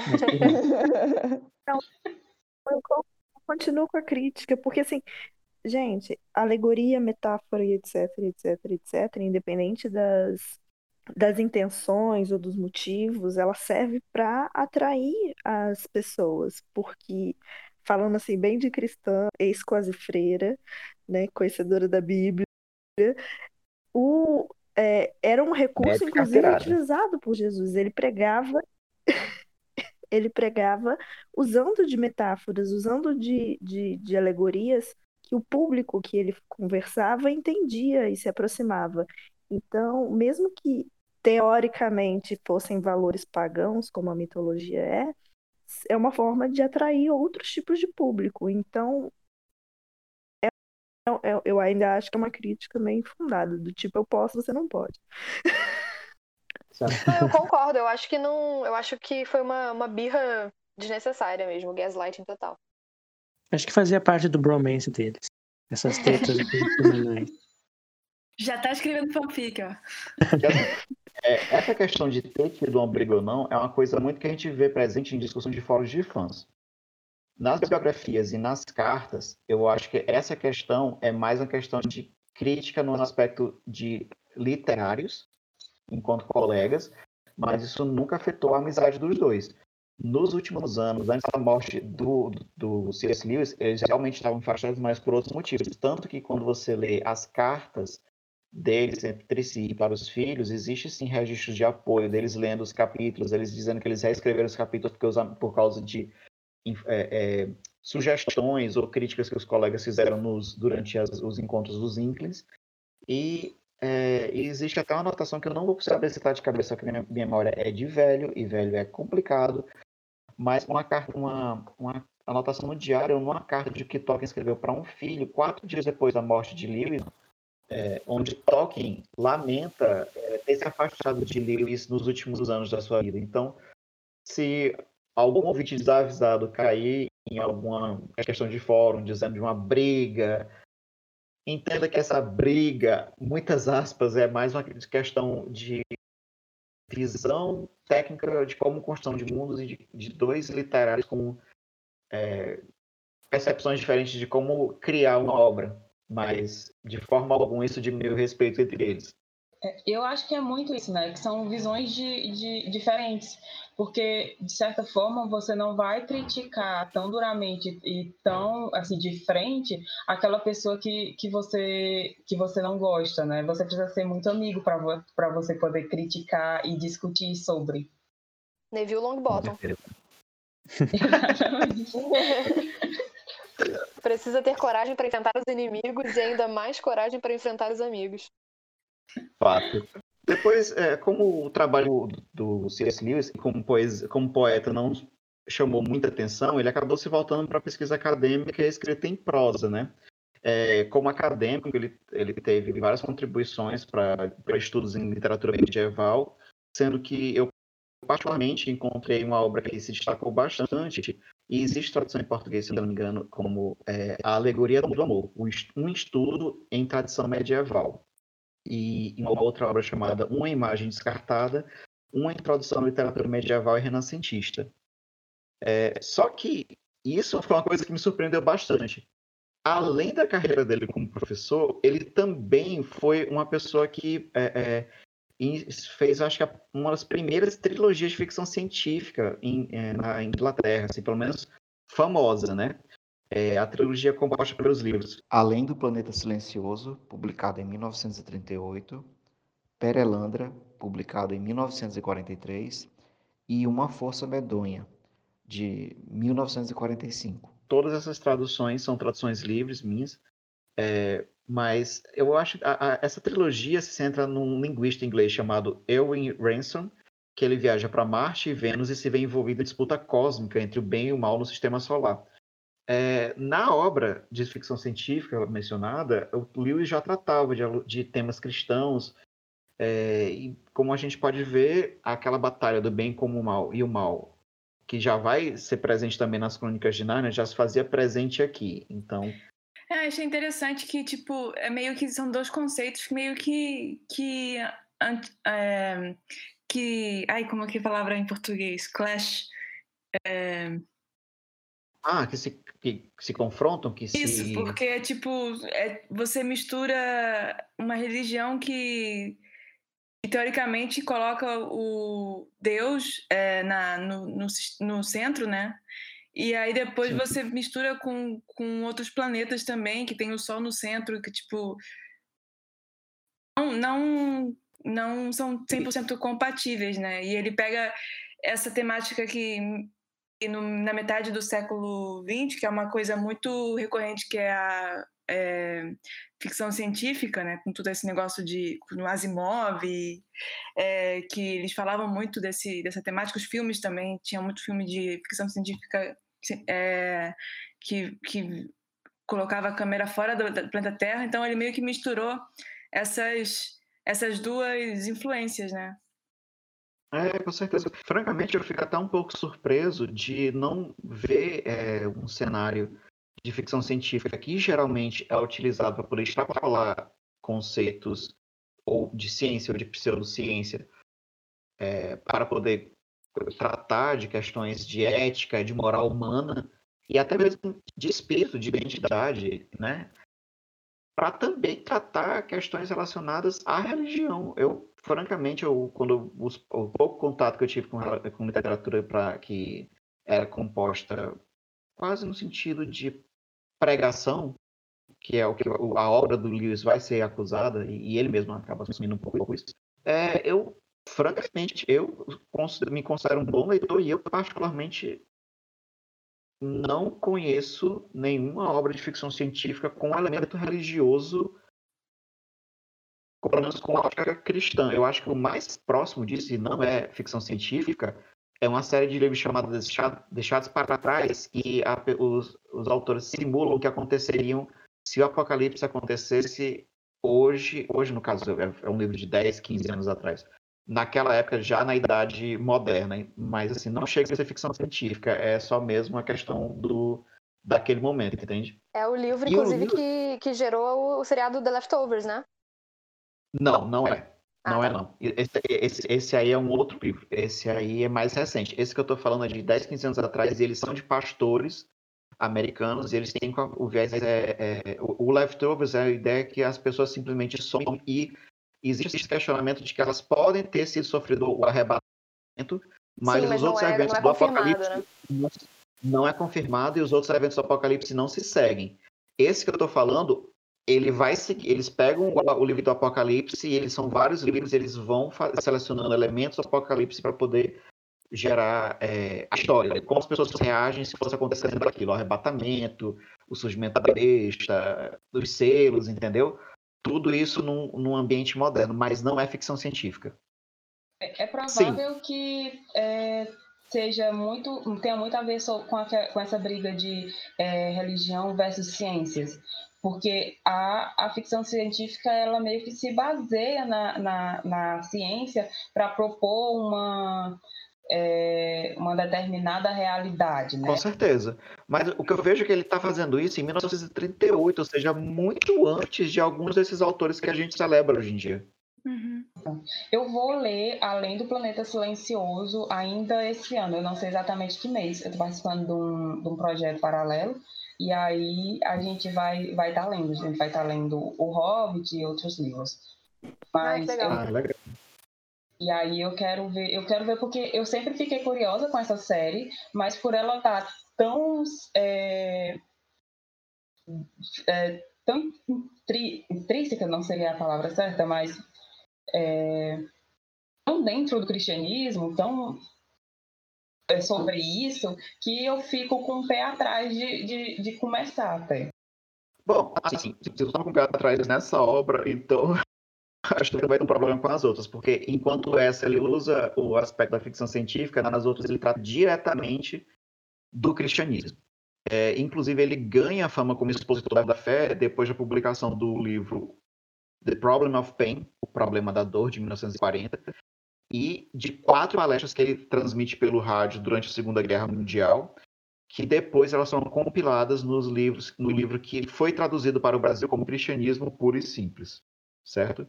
Mas, aí. [LAUGHS] Eu co- continuo com a crítica, porque assim, gente, alegoria, metáfora e etc, etc, etc, independente das, das intenções ou dos motivos, ela serve para atrair as pessoas, porque falando assim bem de cristã, ex-quase freira, né, conhecedora da Bíblia, o é, era um recurso inclusive utilizado por Jesus. Ele pregava [LAUGHS] ele pregava usando de metáforas, usando de, de, de alegorias que o público que ele conversava entendia e se aproximava. Então, mesmo que teoricamente fossem valores pagãos, como a mitologia é, é uma forma de atrair outros tipos de público. Então, é- é- eu ainda acho que é uma crítica meio infundada, do tipo, eu posso, você não pode. Eu concordo, eu acho que não. Eu acho que foi uma, uma birra desnecessária mesmo, gaslighting total. Acho que fazia parte do bromance deles. Essas tretas semanais. [LAUGHS] Já tá escrevendo fanfic, ó. Assim, é, essa questão de ter tido uma briga ou não é uma coisa muito que a gente vê presente em discussões de fóruns de fãs. Nas biografias e nas cartas, eu acho que essa questão é mais uma questão de crítica no aspecto de literários, enquanto colegas, mas isso nunca afetou a amizade dos dois. Nos últimos anos, antes da morte do, do C.S. Lewis, eles realmente estavam afastados, mas por outros motivos. Tanto que quando você lê as cartas deles entre si e para os filhos, existe sim registros de apoio deles lendo os capítulos, eles dizendo que eles reescreveram os capítulos por causa de é, é, sugestões ou críticas que os colegas fizeram nos, durante as- os encontros dos Inklings. E, é, existe até uma anotação que eu não vou saber citar de cabeça, porque minha memória é de velho, e velho é complicado, mas uma carta, uma, uma anotação no diário, numa carta de que Tolkien escreveu para um filho, quatro dias depois da morte de Lewis, é, onde Tolkien lamenta é, ter se afastado de Lewis nos últimos anos da sua vida. Então, se algum ouvinte desavisado cair em alguma questão de fórum dizendo de uma briga, entenda que essa briga, muitas aspas, é mais uma questão de visão técnica de como construção de mundos e de, de dois literários com é, percepções diferentes de como criar uma obra, mas de forma alguma isso diminui o respeito entre eles. Eu acho que é muito isso, né? Que são visões de, de diferentes, porque de certa forma você não vai criticar tão duramente e tão assim de frente aquela pessoa que, que você que você não gosta, né? Você precisa ser muito amigo para para você poder criticar e discutir sobre. Neville Longbottom. [LAUGHS] Exatamente. [LAUGHS] Precisa ter coragem para enfrentar os inimigos e ainda mais coragem para enfrentar os amigos. Fato. Depois, é, como o trabalho do C.S. Lewis, como, poes, como poeta, não chamou muita atenção, ele acabou se voltando para a pesquisa acadêmica e escrita em prosa, né? É, como acadêmico, ele, ele teve várias contribuições para estudos em literatura medieval, sendo que eu particularmente encontrei uma obra que se destacou bastante, e existe tradução em português, se não me engano, como é, A Alegoria do Amor, um estudo em tradição medieval. E uma outra obra chamada Uma Imagem Descartada, uma introdução à literatura medieval e renascentista. É, só que isso foi uma coisa que me surpreendeu bastante. Além da carreira dele como professor, ele também foi uma pessoa que é, é, fez, acho que, uma das primeiras trilogias de ficção científica em, é, na Inglaterra, assim, pelo menos famosa, né? É, a trilogia composta pelos livros. Além do Planeta Silencioso, publicado em 1938, Perelandra, publicado em 1943, e Uma Força Medonha, de 1945. Todas essas traduções são traduções livres minhas, é, mas eu acho que essa trilogia se centra num linguista inglês chamado Elwin Ransom, que ele viaja para Marte e Vênus e se vê envolvido em disputa cósmica entre o bem e o mal no sistema solar. É, na obra de ficção científica mencionada, o Lewis já tratava de, de temas cristãos, é, e como a gente pode ver, aquela batalha do bem como o mal e o mal que já vai ser presente também nas Crônicas de Nárnia, já se fazia presente aqui. Então. É, achei interessante que, tipo, é meio que são dois conceitos meio que. que, é, que ai, como é que é a palavra em português? Clash. É... Ah, que se, que, se confrontam, que Isso, se... porque, tipo, é, você mistura uma religião que e teoricamente coloca o Deus é, na, no, no, no, centro, né? E aí depois Sim. você mistura com, com outros planetas também, que tem o Sol no centro, que tipo. Não, não, não são 100% compatíveis, né? E ele pega essa temática que, que no, na metade do século XX, que é uma coisa muito recorrente, que é a é, ficção científica, né, com todo esse negócio de no Asimov, é, que eles falavam muito desse, dessa temática, os filmes também, tinha muito filme de ficção científica é, que, que colocava a câmera fora do, do, planeta Terra, então ele meio que misturou essas, essas duas influências, né? É, com certeza. Francamente, eu fico até um pouco surpreso de não ver é, um cenário de ficção científica que geralmente é utilizado para poder extrapolar conceitos ou de ciência ou de pseudociência é, para poder tratar de questões de ética, de moral humana e até mesmo de espírito, de identidade, né? Para também tratar questões relacionadas à religião. Eu, francamente, eu, quando os, o pouco contato que eu tive com, com literatura para que era composta quase no sentido de pregação, que é o que a obra do Lewis vai ser acusada, e, ele mesmo acaba assumindo um pouco isso, é, eu, francamente, eu me considero um bom leitor e eu, particularmente, não conheço nenhuma obra de ficção científica com elemento religioso, pelo menos com a ótica cristã. Eu acho que o mais próximo disso, e não é ficção científica, é uma série de livros chamados Deixados, Deixados para Trás, que a, os, os autores simulam que aconteceriam se o apocalipse acontecesse hoje, hoje no caso é, é um livro de 10, 15 anos atrás, naquela época já na idade moderna, mas assim, não chega a ser ficção científica, é só mesmo a questão do daquele momento, entende? É o livro, inclusive, o livro... Que, que gerou o seriado The Leftovers, né? Não, não é. Ah, não é tá. não. Esse, esse, esse, aí é um outro livro. Esse aí é mais recente. Esse que eu tô falando é de 10, 15 anos atrás, e eles são de pastores americanos, e eles têm o viés. É, é, o Leftovers é a ideia que as pessoas simplesmente somem e existe esse questionamento de que elas podem ter sido sofrido o arrebatamento, mas, Sim, mas os outros é, eventos é do Apocalipse né? não, não é confirmado e os outros eventos do Apocalipse não se seguem. Esse que eu tô falando ele vai seguir, eles pegam o, livro do Apocalipse e eles são vários livros, eles vão selecionando elementos do Apocalipse para poder gerar é, a história, como as pessoas reagem se fosse acontecendo aquilo, o arrebatamento, o surgimento da besta, os selos, entendeu? Tudo isso num, num ambiente moderno, mas não é ficção científica. É, é provável Sim. que é, seja muito tenha muito a ver com, a, com essa briga de é, religião versus ciências porque a, a ficção científica ela meio que se baseia na, na, na ciência para propor uma é, uma determinada realidade, né? Com certeza. Mas o que eu vejo é que ele está fazendo isso em 1938, ou seja, muito antes de alguns desses autores que a gente celebra hoje em dia. Uhum. Eu vou ler Além do Planeta Silencioso ainda esse ano. Eu não sei exatamente que mês. Eu estou participando de um, de um projeto paralelo. E aí a gente vai vai estar tá lendo. A gente vai estar tá lendo O Hobbit e outros livros. Mas ah, legal. Eu... Ah, legal. E aí eu quero ver, eu quero ver porque eu sempre fiquei curiosa com essa série, mas por ela estar tá tão é, é, tão tri, intrínseca, não seria a palavra certa, mas é, tão dentro do cristianismo, tão sobre isso, que eu fico com o pé atrás de, de, de começar até. Bom, assim, se você está com o pé atrás nessa obra, então [LAUGHS] acho que vai ter um problema com as outras, porque enquanto essa ele usa o aspecto da ficção científica, nas outras ele trata diretamente do cristianismo. É, inclusive, ele ganha fama como expositor da fé depois da publicação do livro The Problem of Pain, O Problema da Dor, de 1940, e de quatro palestras que ele transmite pelo rádio durante a Segunda Guerra Mundial, que depois elas foram compiladas nos livros, no livro que foi traduzido para o Brasil como Cristianismo Puro e Simples, certo?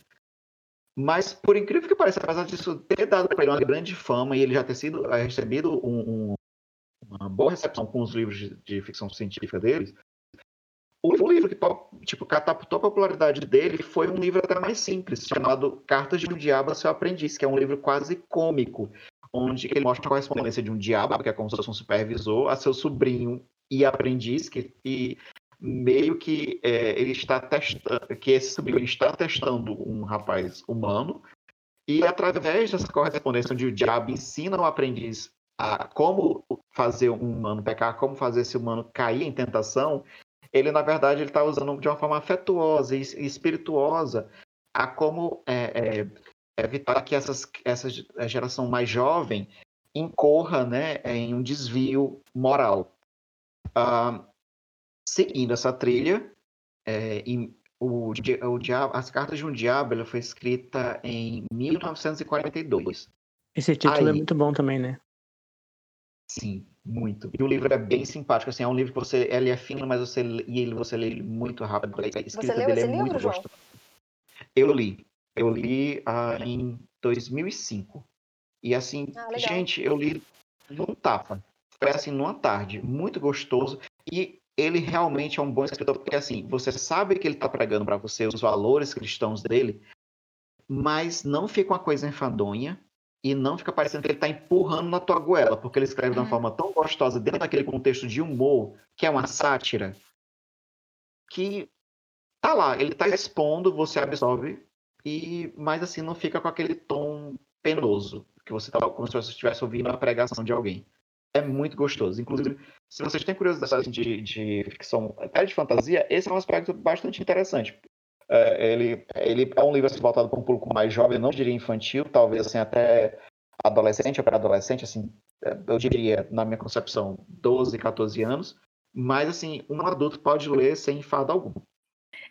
Mas, por incrível que pareça, apesar disso ter dado para ele uma grande fama e ele já ter sido eh, recebido um, um, uma boa recepção com os livros de, de ficção científica deles, o, livro que tipo, catapultou a popularidade dele foi um livro até mais simples, chamado Cartas de um Diabo a Seu Aprendiz, que é um livro quase cômico, onde ele mostra a correspondência de um diabo, que é como se fosse um supervisor, a seu sobrinho e aprendiz, que e meio que é, ele está testando, que esse sobrinho está testando um rapaz humano, e através dessa correspondência onde o diabo ensina o aprendiz a como fazer um humano pecar, como fazer esse humano cair em tentação, ele na verdade ele está usando de uma forma afetuosa e espirituosa a como é, é, evitar que essas, essa geração mais jovem incorra né, em um desvio moral. Uh, seguindo essa trilha, é, em, o, o diabo, As Cartas de um Diabo ela foi escrita em 1942. Esse título é Aí, é muito bom também, né? Sim, muito. E o livro é bem simpático, assim, é um livro que você, ele é fino, mas você e ele você lê ele muito rápido. A escrita você leu dele é muito livro, gostosa. Eu li. Eu li ah, em 2005. E assim, ah, gente, eu li num tapa. Foi assim, numa tarde. Muito gostoso. E ele realmente é um bom escritor, porque assim, você sabe que ele está pregando para você os valores cristãos dele, mas não fica uma coisa enfadonha, e não fica parecendo que ele está empurrando na tua goela, porque ele escreve de uma uhum. forma tão gostosa, dentro daquele contexto de humor, que é uma sátira, que tá lá, ele está expondo, você absorve, e mas assim, não fica com aquele tom penoso, que você tá como se você estivesse ouvindo a pregação de alguém. É muito gostoso. Inclusive, se vocês têm curiosidade de, de ficção, até de fantasia, esse é um aspecto bastante interessante. É, ele, ele é um livro assim, voltado para um público mais jovem, não diria infantil, talvez assim até adolescente ou pré-adolescente, assim, é, eu diria, na minha concepção, 12, 14 anos, mas assim, um adulto pode ler sem enfado algum.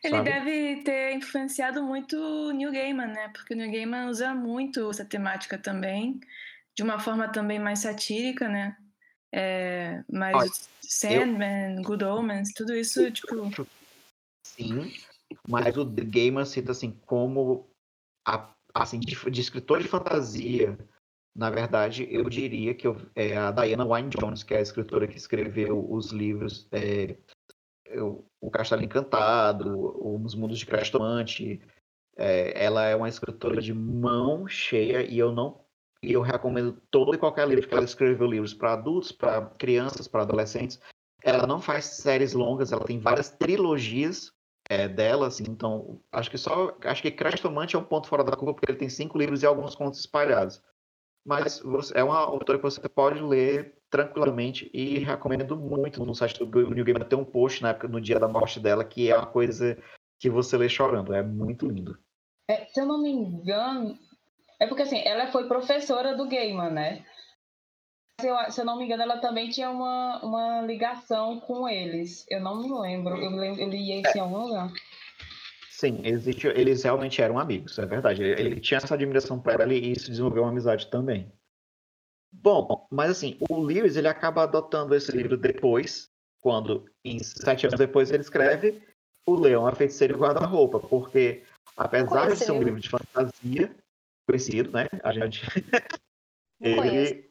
Ele sabe? deve ter influenciado muito o Neil Gaiman, né? Porque o Neil Gaiman usa muito essa temática também, de uma forma também mais satírica, né? É, mas Olha, Sandman, eu... Good Omens, tudo isso, tipo... Sim, mas o The Gamer cita assim como a, assim, de, de, escritor de fantasia. Na verdade, eu diria que eu, é a Diana Wynne Jones, que é a escritora que escreveu os livros é, eu, O Castelo Encantado, Os Mundos de Crestomante. É, ela é uma escritora de mão cheia e eu não e eu recomendo todo e qualquer livro que ela escreveu livros para adultos, para crianças, para adolescentes. Ela não faz séries longas, ela tem várias trilogias é, dela, assim, então acho que só acho que Crestomante é um ponto fora da curva porque ele tem cinco livros e alguns contos espalhados. Mas você, é uma autora que você pode ler tranquilamente e recomendo muito no site do New Gamer tem um post na época no dia da morte dela que é uma coisa que você lê chorando, é muito lindo. É, se eu não me engano, é porque assim, ela foi professora do Gaiman, né? Eu, se eu não me engano, ela também tinha uma, uma ligação com eles. Eu não me lembro. Eu, lembro, eu li isso em algum lugar. Sim, existe, eles realmente eram amigos, é verdade. Ele, ele tinha essa admiração por ela e isso desenvolveu uma amizade também. Bom, mas assim, o Lewis ele acaba adotando esse livro depois, quando, em sete anos depois, ele escreve O Leão, a Feiticeira e o Guarda-Roupa, porque apesar de ser um livro de fantasia, conhecido, né? A gente. [LAUGHS] ele,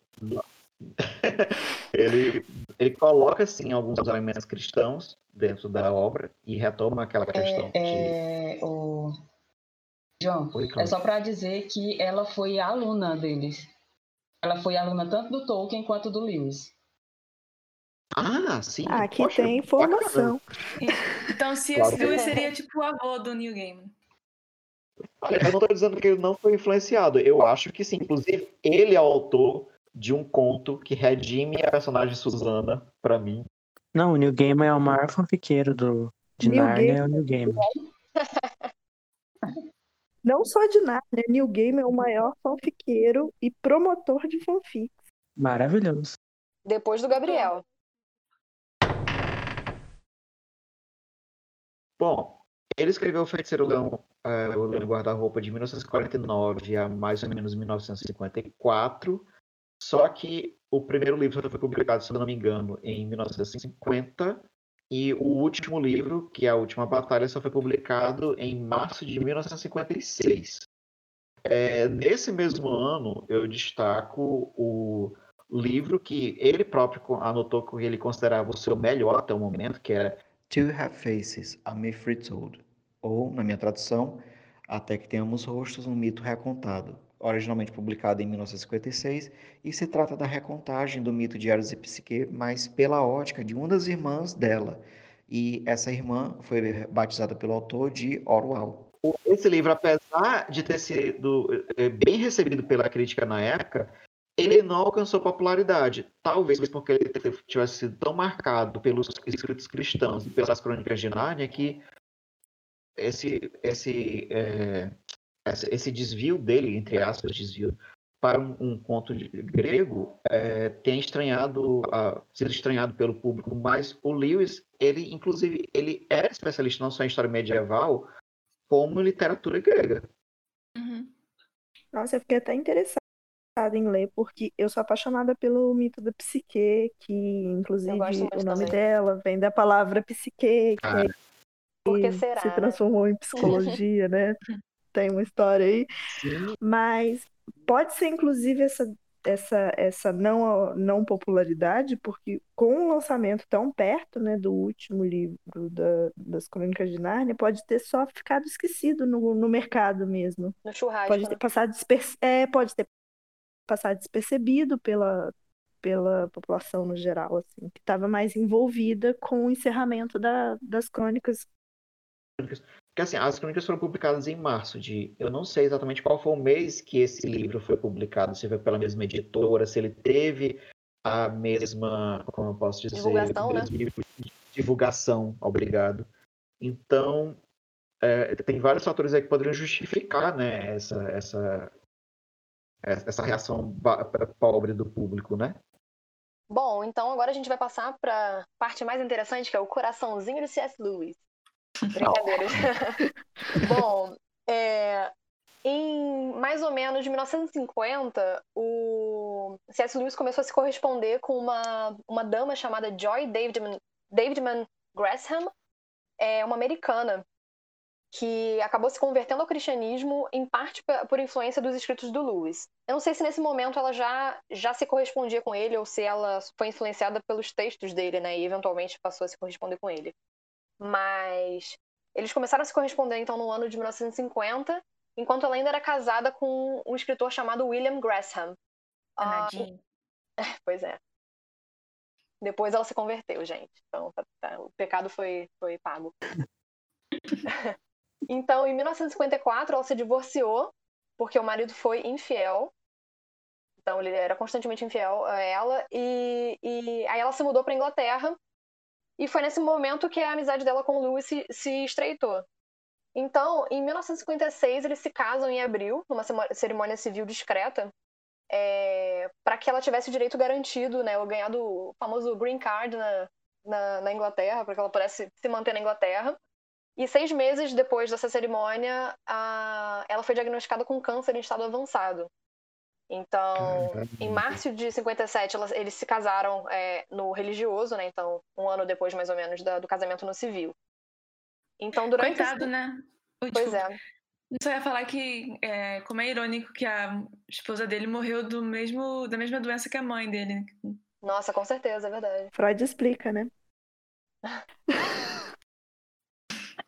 [LAUGHS] ele, ele coloca, assim, alguns elementos cristãos dentro da obra e retoma aquela questão. É, é o... João, Oi, é só para dizer que ela foi aluna deles. Ela foi aluna tanto do Tolkien quanto do Lewis. Ah, sim. Aqui Poxa, tem informação. Então, se claro. esse Lewis seria tipo o avô do New Game. Olha, eu não estou dizendo que ele não foi influenciado. Eu acho que sim. Inclusive, ele é o autor de um conto que redime a personagem Susana para mim. Não, o New Game é o maior fanfiqueiro do, de New Narnia, é o New Game. [LAUGHS] Não só de Narnia, New Game é o maior fanfiqueiro e promotor de fanfics. Maravilhoso. Depois do Gabriel. Bom, ele escreveu o Feiticeiro Leão, é, o Leão Guarda-Roupa de 1949 a mais ou menos 1954. Só que o primeiro livro foi publicado, se não me engano, em 1950. E o último livro, que é a Última Batalha, só foi publicado em março de 1956. É, nesse mesmo ano, eu destaco o livro que ele próprio anotou que ele considerava o seu melhor até o momento, que era Two Have Faces, A Myth Retold ou, na minha tradução, Até que Tenhamos Rostos, um Mito Recontado, originalmente publicado em 1956, e se trata da recontagem do mito de Eros e Psique, mas pela ótica de uma das irmãs dela, e essa irmã foi batizada pelo autor de Orwell. Esse livro, apesar de ter sido eh, bem recebido pela crítica na época, ele não alcançou popularidade. Talvez porque ele tivesse sido tão marcado pelos escritos cristãos e pelas crônicas de Nárnia que esse, esse, é, esse desvio dele, entre aspas, desvio, para um, um conto de, grego, é, tem estranhado, uh, sido estranhado pelo público, mas o Lewis, ele, inclusive, ele era especialista não só em história medieval, como em literatura grega. Uhum. Nossa, eu fiquei até interessada em ler, porque eu sou apaixonada pelo mito da psique, que inclusive o nome também. dela vem da palavra psique, que ah. Porque será, se né? transformou né? em psicologia, né? [LAUGHS] Tem uma história aí. Sim. Mas pode ser, inclusive, essa, essa, essa não, não popularidade, porque com o lançamento tão perto né, do último livro da, das Crônicas de Nárnia, pode ter só ficado esquecido no, no mercado mesmo. No churrasco. Pode ter, né? passado desper... é, pode ter passado despercebido pela, pela população no geral, assim, que estava mais envolvida com o encerramento da, das crônicas crônicas. Porque assim, as crônicas foram publicadas em março de. Eu não sei exatamente qual foi o mês que esse livro foi publicado, se foi pela mesma editora, se ele teve a mesma. Como eu posso dizer? Divulgação, né? Divulgação, obrigado. Então, é, tem vários fatores aí que poderiam justificar né, essa, essa, essa reação pobre do público, né? Bom, então agora a gente vai passar para a parte mais interessante, que é o coraçãozinho do C.S. Lewis. Brincadeiras. [LAUGHS] Bom, é, em mais ou menos 1950, o C.S. Lewis começou a se corresponder com uma, uma dama chamada Joy Davidman, Davidman Gresham, é, uma americana, que acabou se convertendo ao cristianismo em parte por influência dos escritos do Lewis. Eu não sei se nesse momento ela já, já se correspondia com ele ou se ela foi influenciada pelos textos dele, né, e eventualmente passou a se corresponder com ele. Mas eles começaram a se corresponder então no ano de 1950, enquanto ela ainda era casada com um escritor chamado William Gresham. Uh, [LAUGHS] pois é. Depois ela se converteu, gente. Então tá, tá, o pecado foi, foi pago. [LAUGHS] então, em 1954, ela se divorciou porque o marido foi infiel. Então, ele era constantemente infiel a ela. E, e aí ela se mudou para Inglaterra e foi nesse momento que a amizade dela com o Lewis se, se estreitou. Então, em 1956, eles se casam em abril, numa cerimônia civil discreta. é, para que ela tivesse o direito garantido, né, ou ganhado o famoso green card na, na, na Inglaterra, para que ela pudesse se manter na Inglaterra. E seis meses depois dessa cerimônia, a, ela foi diagnosticada com câncer em estado avançado. Então, em março de 57, elas, eles se casaram é, no religioso, né? Então, um ano depois, mais ou menos, da, do casamento no civil. Então, durante. Coitado, esse... né? pois é. Só ia falar que, é, como é irônico que a esposa dele morreu do mesmo, da mesma doença que a mãe dele. Nossa, com certeza, é verdade. Freud explica, né?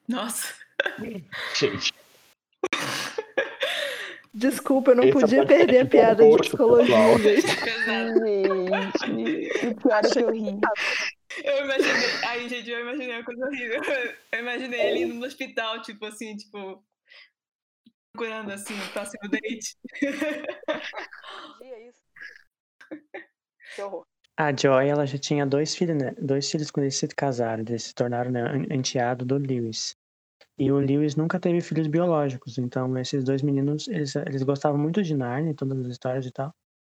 Nossa. [LAUGHS] Gente. Desculpa, eu não Esse podia perder a piada de psicologia, [LAUGHS] gente. Gente, o pior é que eu ri. Eu imaginei, aí, gente, eu imaginei uma coisa horrível. Eu imaginei ele indo no hospital, tipo assim, tipo, procurando assim o próximo date. É isso. Que horror. A Joy, ela já tinha dois filhos, né? Dois filhos quando eles se casaram, eles se tornaram né, enteado do Lewis. E o Lewis nunca teve filhos biológicos, então esses dois meninos, eles, eles gostavam muito de Narnia, todas as histórias e tal.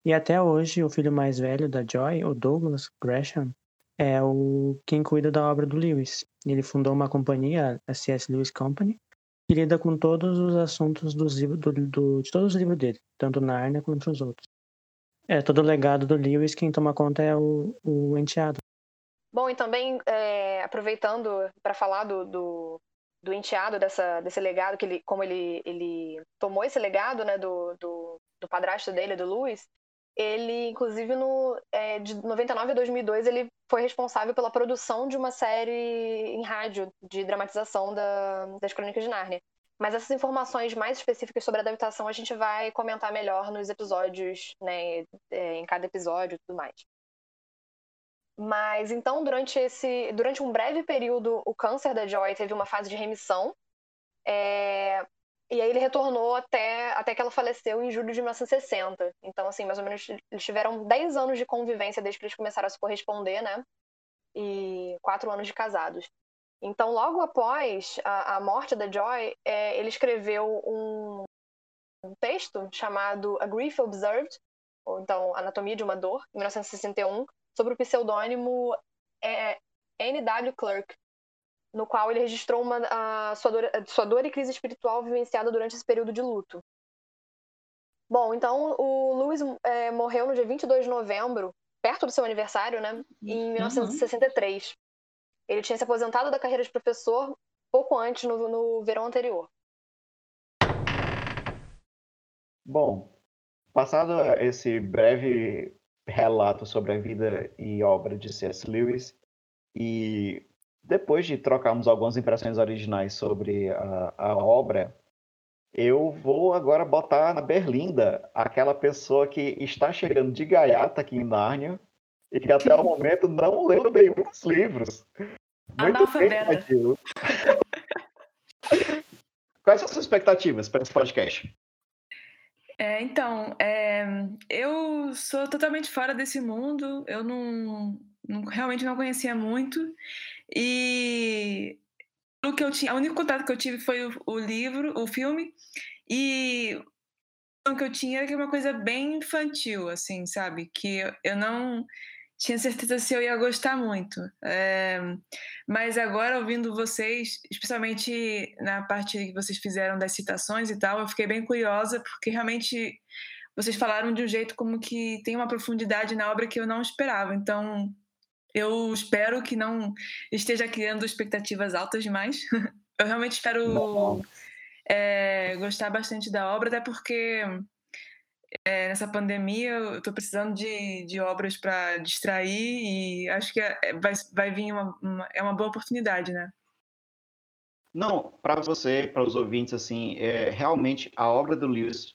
E até hoje, o filho mais velho da Joy, o Douglas Gresham, é o quem cuida da obra do Lewis. Ele fundou uma companhia, a C.S. Lewis Company, que lida com todos os assuntos do, do, de todos os livros dele, tanto Narnia quanto os outros. É, todo o legado do Lewis, quem toma conta é o, o enteado. Bom, e também, é, aproveitando para falar do, do, do, enteado, dessa, desse legado, que ele, como ele, ele tomou esse legado né, do, do, do padrasto dele, do Lewis, ele, inclusive, no, é, de 99 a 2002, ele foi responsável pela produção de uma série em rádio de dramatização da, das Crônicas de Nárnia. Mas essas informações mais específicas sobre a adaptação a gente vai comentar melhor nos episódios, né, é, em cada episódio e tudo mais. Mas então, durante esse, durante um breve período, o câncer da Joy teve uma fase de remissão. É, e aí ele retornou até, até que ela faleceu em julho de 1960. Então, assim, mais ou menos, eles tiveram 10 anos de convivência desde que eles começaram a se corresponder, né? E quatro anos de casados. Então, logo após a, a morte da Joy, é, ele escreveu um, um, texto chamado A Grief Observed, ou então Anatomia de uma Dor, em 1961, sobre o pseudônimo é, N.W. Clerk, no qual ele registrou uma, a sua, dor, a sua dor e crise espiritual vivenciada durante esse período de luto. Bom, então o Lewis é, morreu no dia 22 de novembro, perto do seu aniversário, né? Em 1963. Uhum. Ele tinha se aposentado da carreira de professor pouco antes, no, no verão anterior. Bom, passado esse breve relato sobre a vida e obra de C.S. Lewis e depois de trocarmos algumas impressões originais sobre a, a obra, eu vou agora botar na Berlinda aquela pessoa que está chegando de gaiata aqui em Nárnia e que até o momento não leu nenhum dos livros. Muito bem, [LAUGHS] Quais são as suas expectativas para esse podcast? É, então, é, eu sou totalmente fora desse mundo, eu não, não, realmente não conhecia muito. E o que eu tinha, o único contato que eu tive foi o, o livro, o filme, e o que eu tinha era que uma coisa bem infantil, assim, sabe? Que eu, eu não tinha certeza se eu ia gostar muito. É, mas agora, ouvindo vocês, especialmente na parte que vocês fizeram das citações e tal, eu fiquei bem curiosa, porque realmente vocês falaram de um jeito como que tem uma profundidade na obra que eu não esperava. Então, eu espero que não esteja criando expectativas altas demais. [LAUGHS] eu realmente espero é, gostar bastante da obra, até porque é, nessa pandemia eu estou precisando de, de obras para distrair e acho que é, é, vai, vai vir uma, uma, é uma boa oportunidade, né? Não, para você, para os ouvintes, assim, é, realmente a obra do Lewis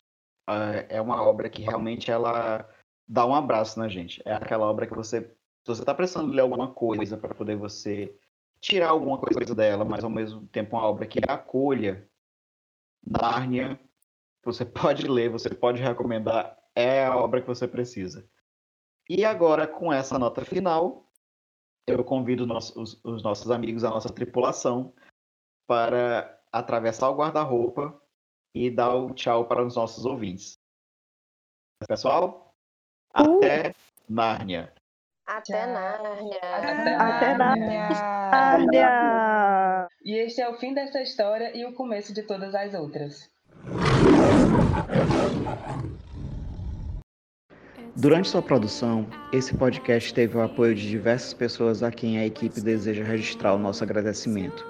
uh, é uma obra que realmente ela dá um abraço na gente. É aquela obra que você se você está precisando ler alguma coisa para poder você tirar alguma coisa dela, mas ao mesmo tempo uma obra que acolha Nárnia, você [LAUGHS] pode ler, você pode recomendar, é a obra que você precisa. E agora, com essa nota final, eu convido os, os nossos amigos, a nossa tripulação, para atravessar o guarda-roupa e dar o tchau para os nossos ouvintes. pessoal. Até Nárnia. Até Nárnia. Até Nárnia. E este é o fim dessa história e o começo de todas as outras. Durante sua produção, esse podcast teve o apoio de diversas pessoas a quem a equipe deseja registrar o nosso agradecimento.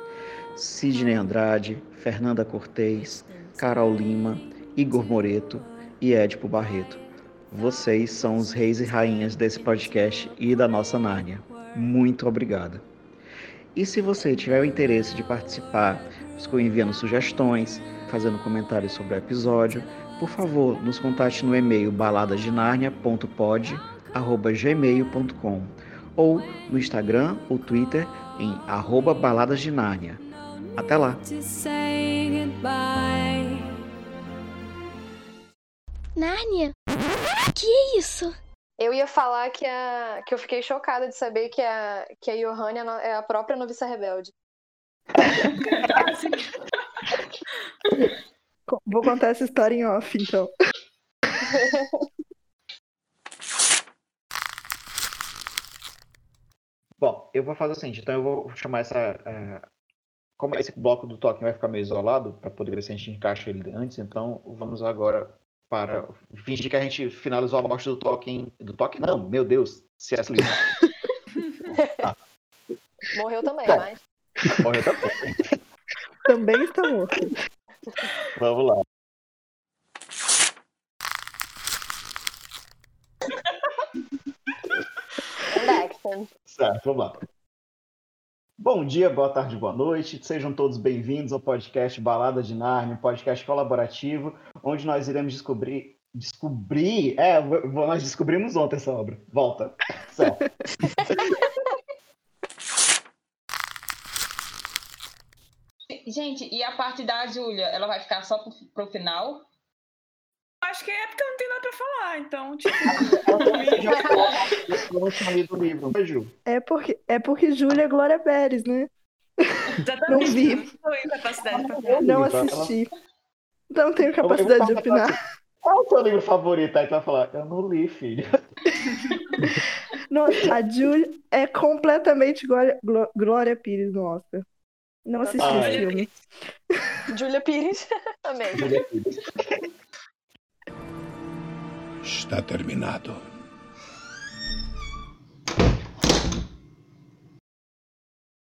Sidney Andrade, Fernanda Cortez, Carol Lima, Igor Moreto e Edipo Barreto. Vocês são os reis e rainhas desse podcast e da nossa Nárnia. Muito obrigado. E se você tiver o interesse de participar, enviando sugestões, fazendo comentários sobre o episódio, por favor, nos contate no e-mail baladasdenarnia.pod@gmail.com ou no Instagram ou Twitter em arroba Baladas de Nárnia. Até lá! Nárnia? Que é isso? Eu ia falar que, a, que eu fiquei chocada de saber que a, que a Johanna é a própria noviça rebelde. [LAUGHS] Vou contar essa história em off, então. [LAUGHS] Bom, eu vou fazer o seguinte, então eu vou chamar essa. É, como esse bloco do toque vai ficar meio isolado, para poder ver se a gente encaixa ele antes, então vamos agora para fingir que a gente finalizou a morte do toque. Do toque, não, meu Deus, C.S. Lewis. ah. Morreu também, Bom, mas. Morreu também. também está morto. Vamos lá. Certo, vamos lá. Bom dia, boa tarde, boa noite. Sejam todos bem-vindos ao podcast Balada de Narnia, um podcast colaborativo, onde nós iremos descobrir. Descobrir. É, nós descobrimos ontem essa obra. Volta. Certo. [LAUGHS] Gente, e a parte da Júlia, ela vai ficar só pro, pro final? Acho que é porque eu não tenho nada pra falar, então, tipo. [LAUGHS] eu [LAUGHS] livro, Ju? É porque, é porque Júlia é Glória Pérez, né? Exatamente. Não vi. Não, capacidade pra não assisti. Não tenho capacidade de opinar. Qual é o seu livro favorito? Aí tu vai falar, eu não li, filho. Nossa, a Júlia é completamente Glória, Glória Pires no Oscar. Não assisti ah, esse filme. Júlia Pires. [LAUGHS] Amém. Está terminado.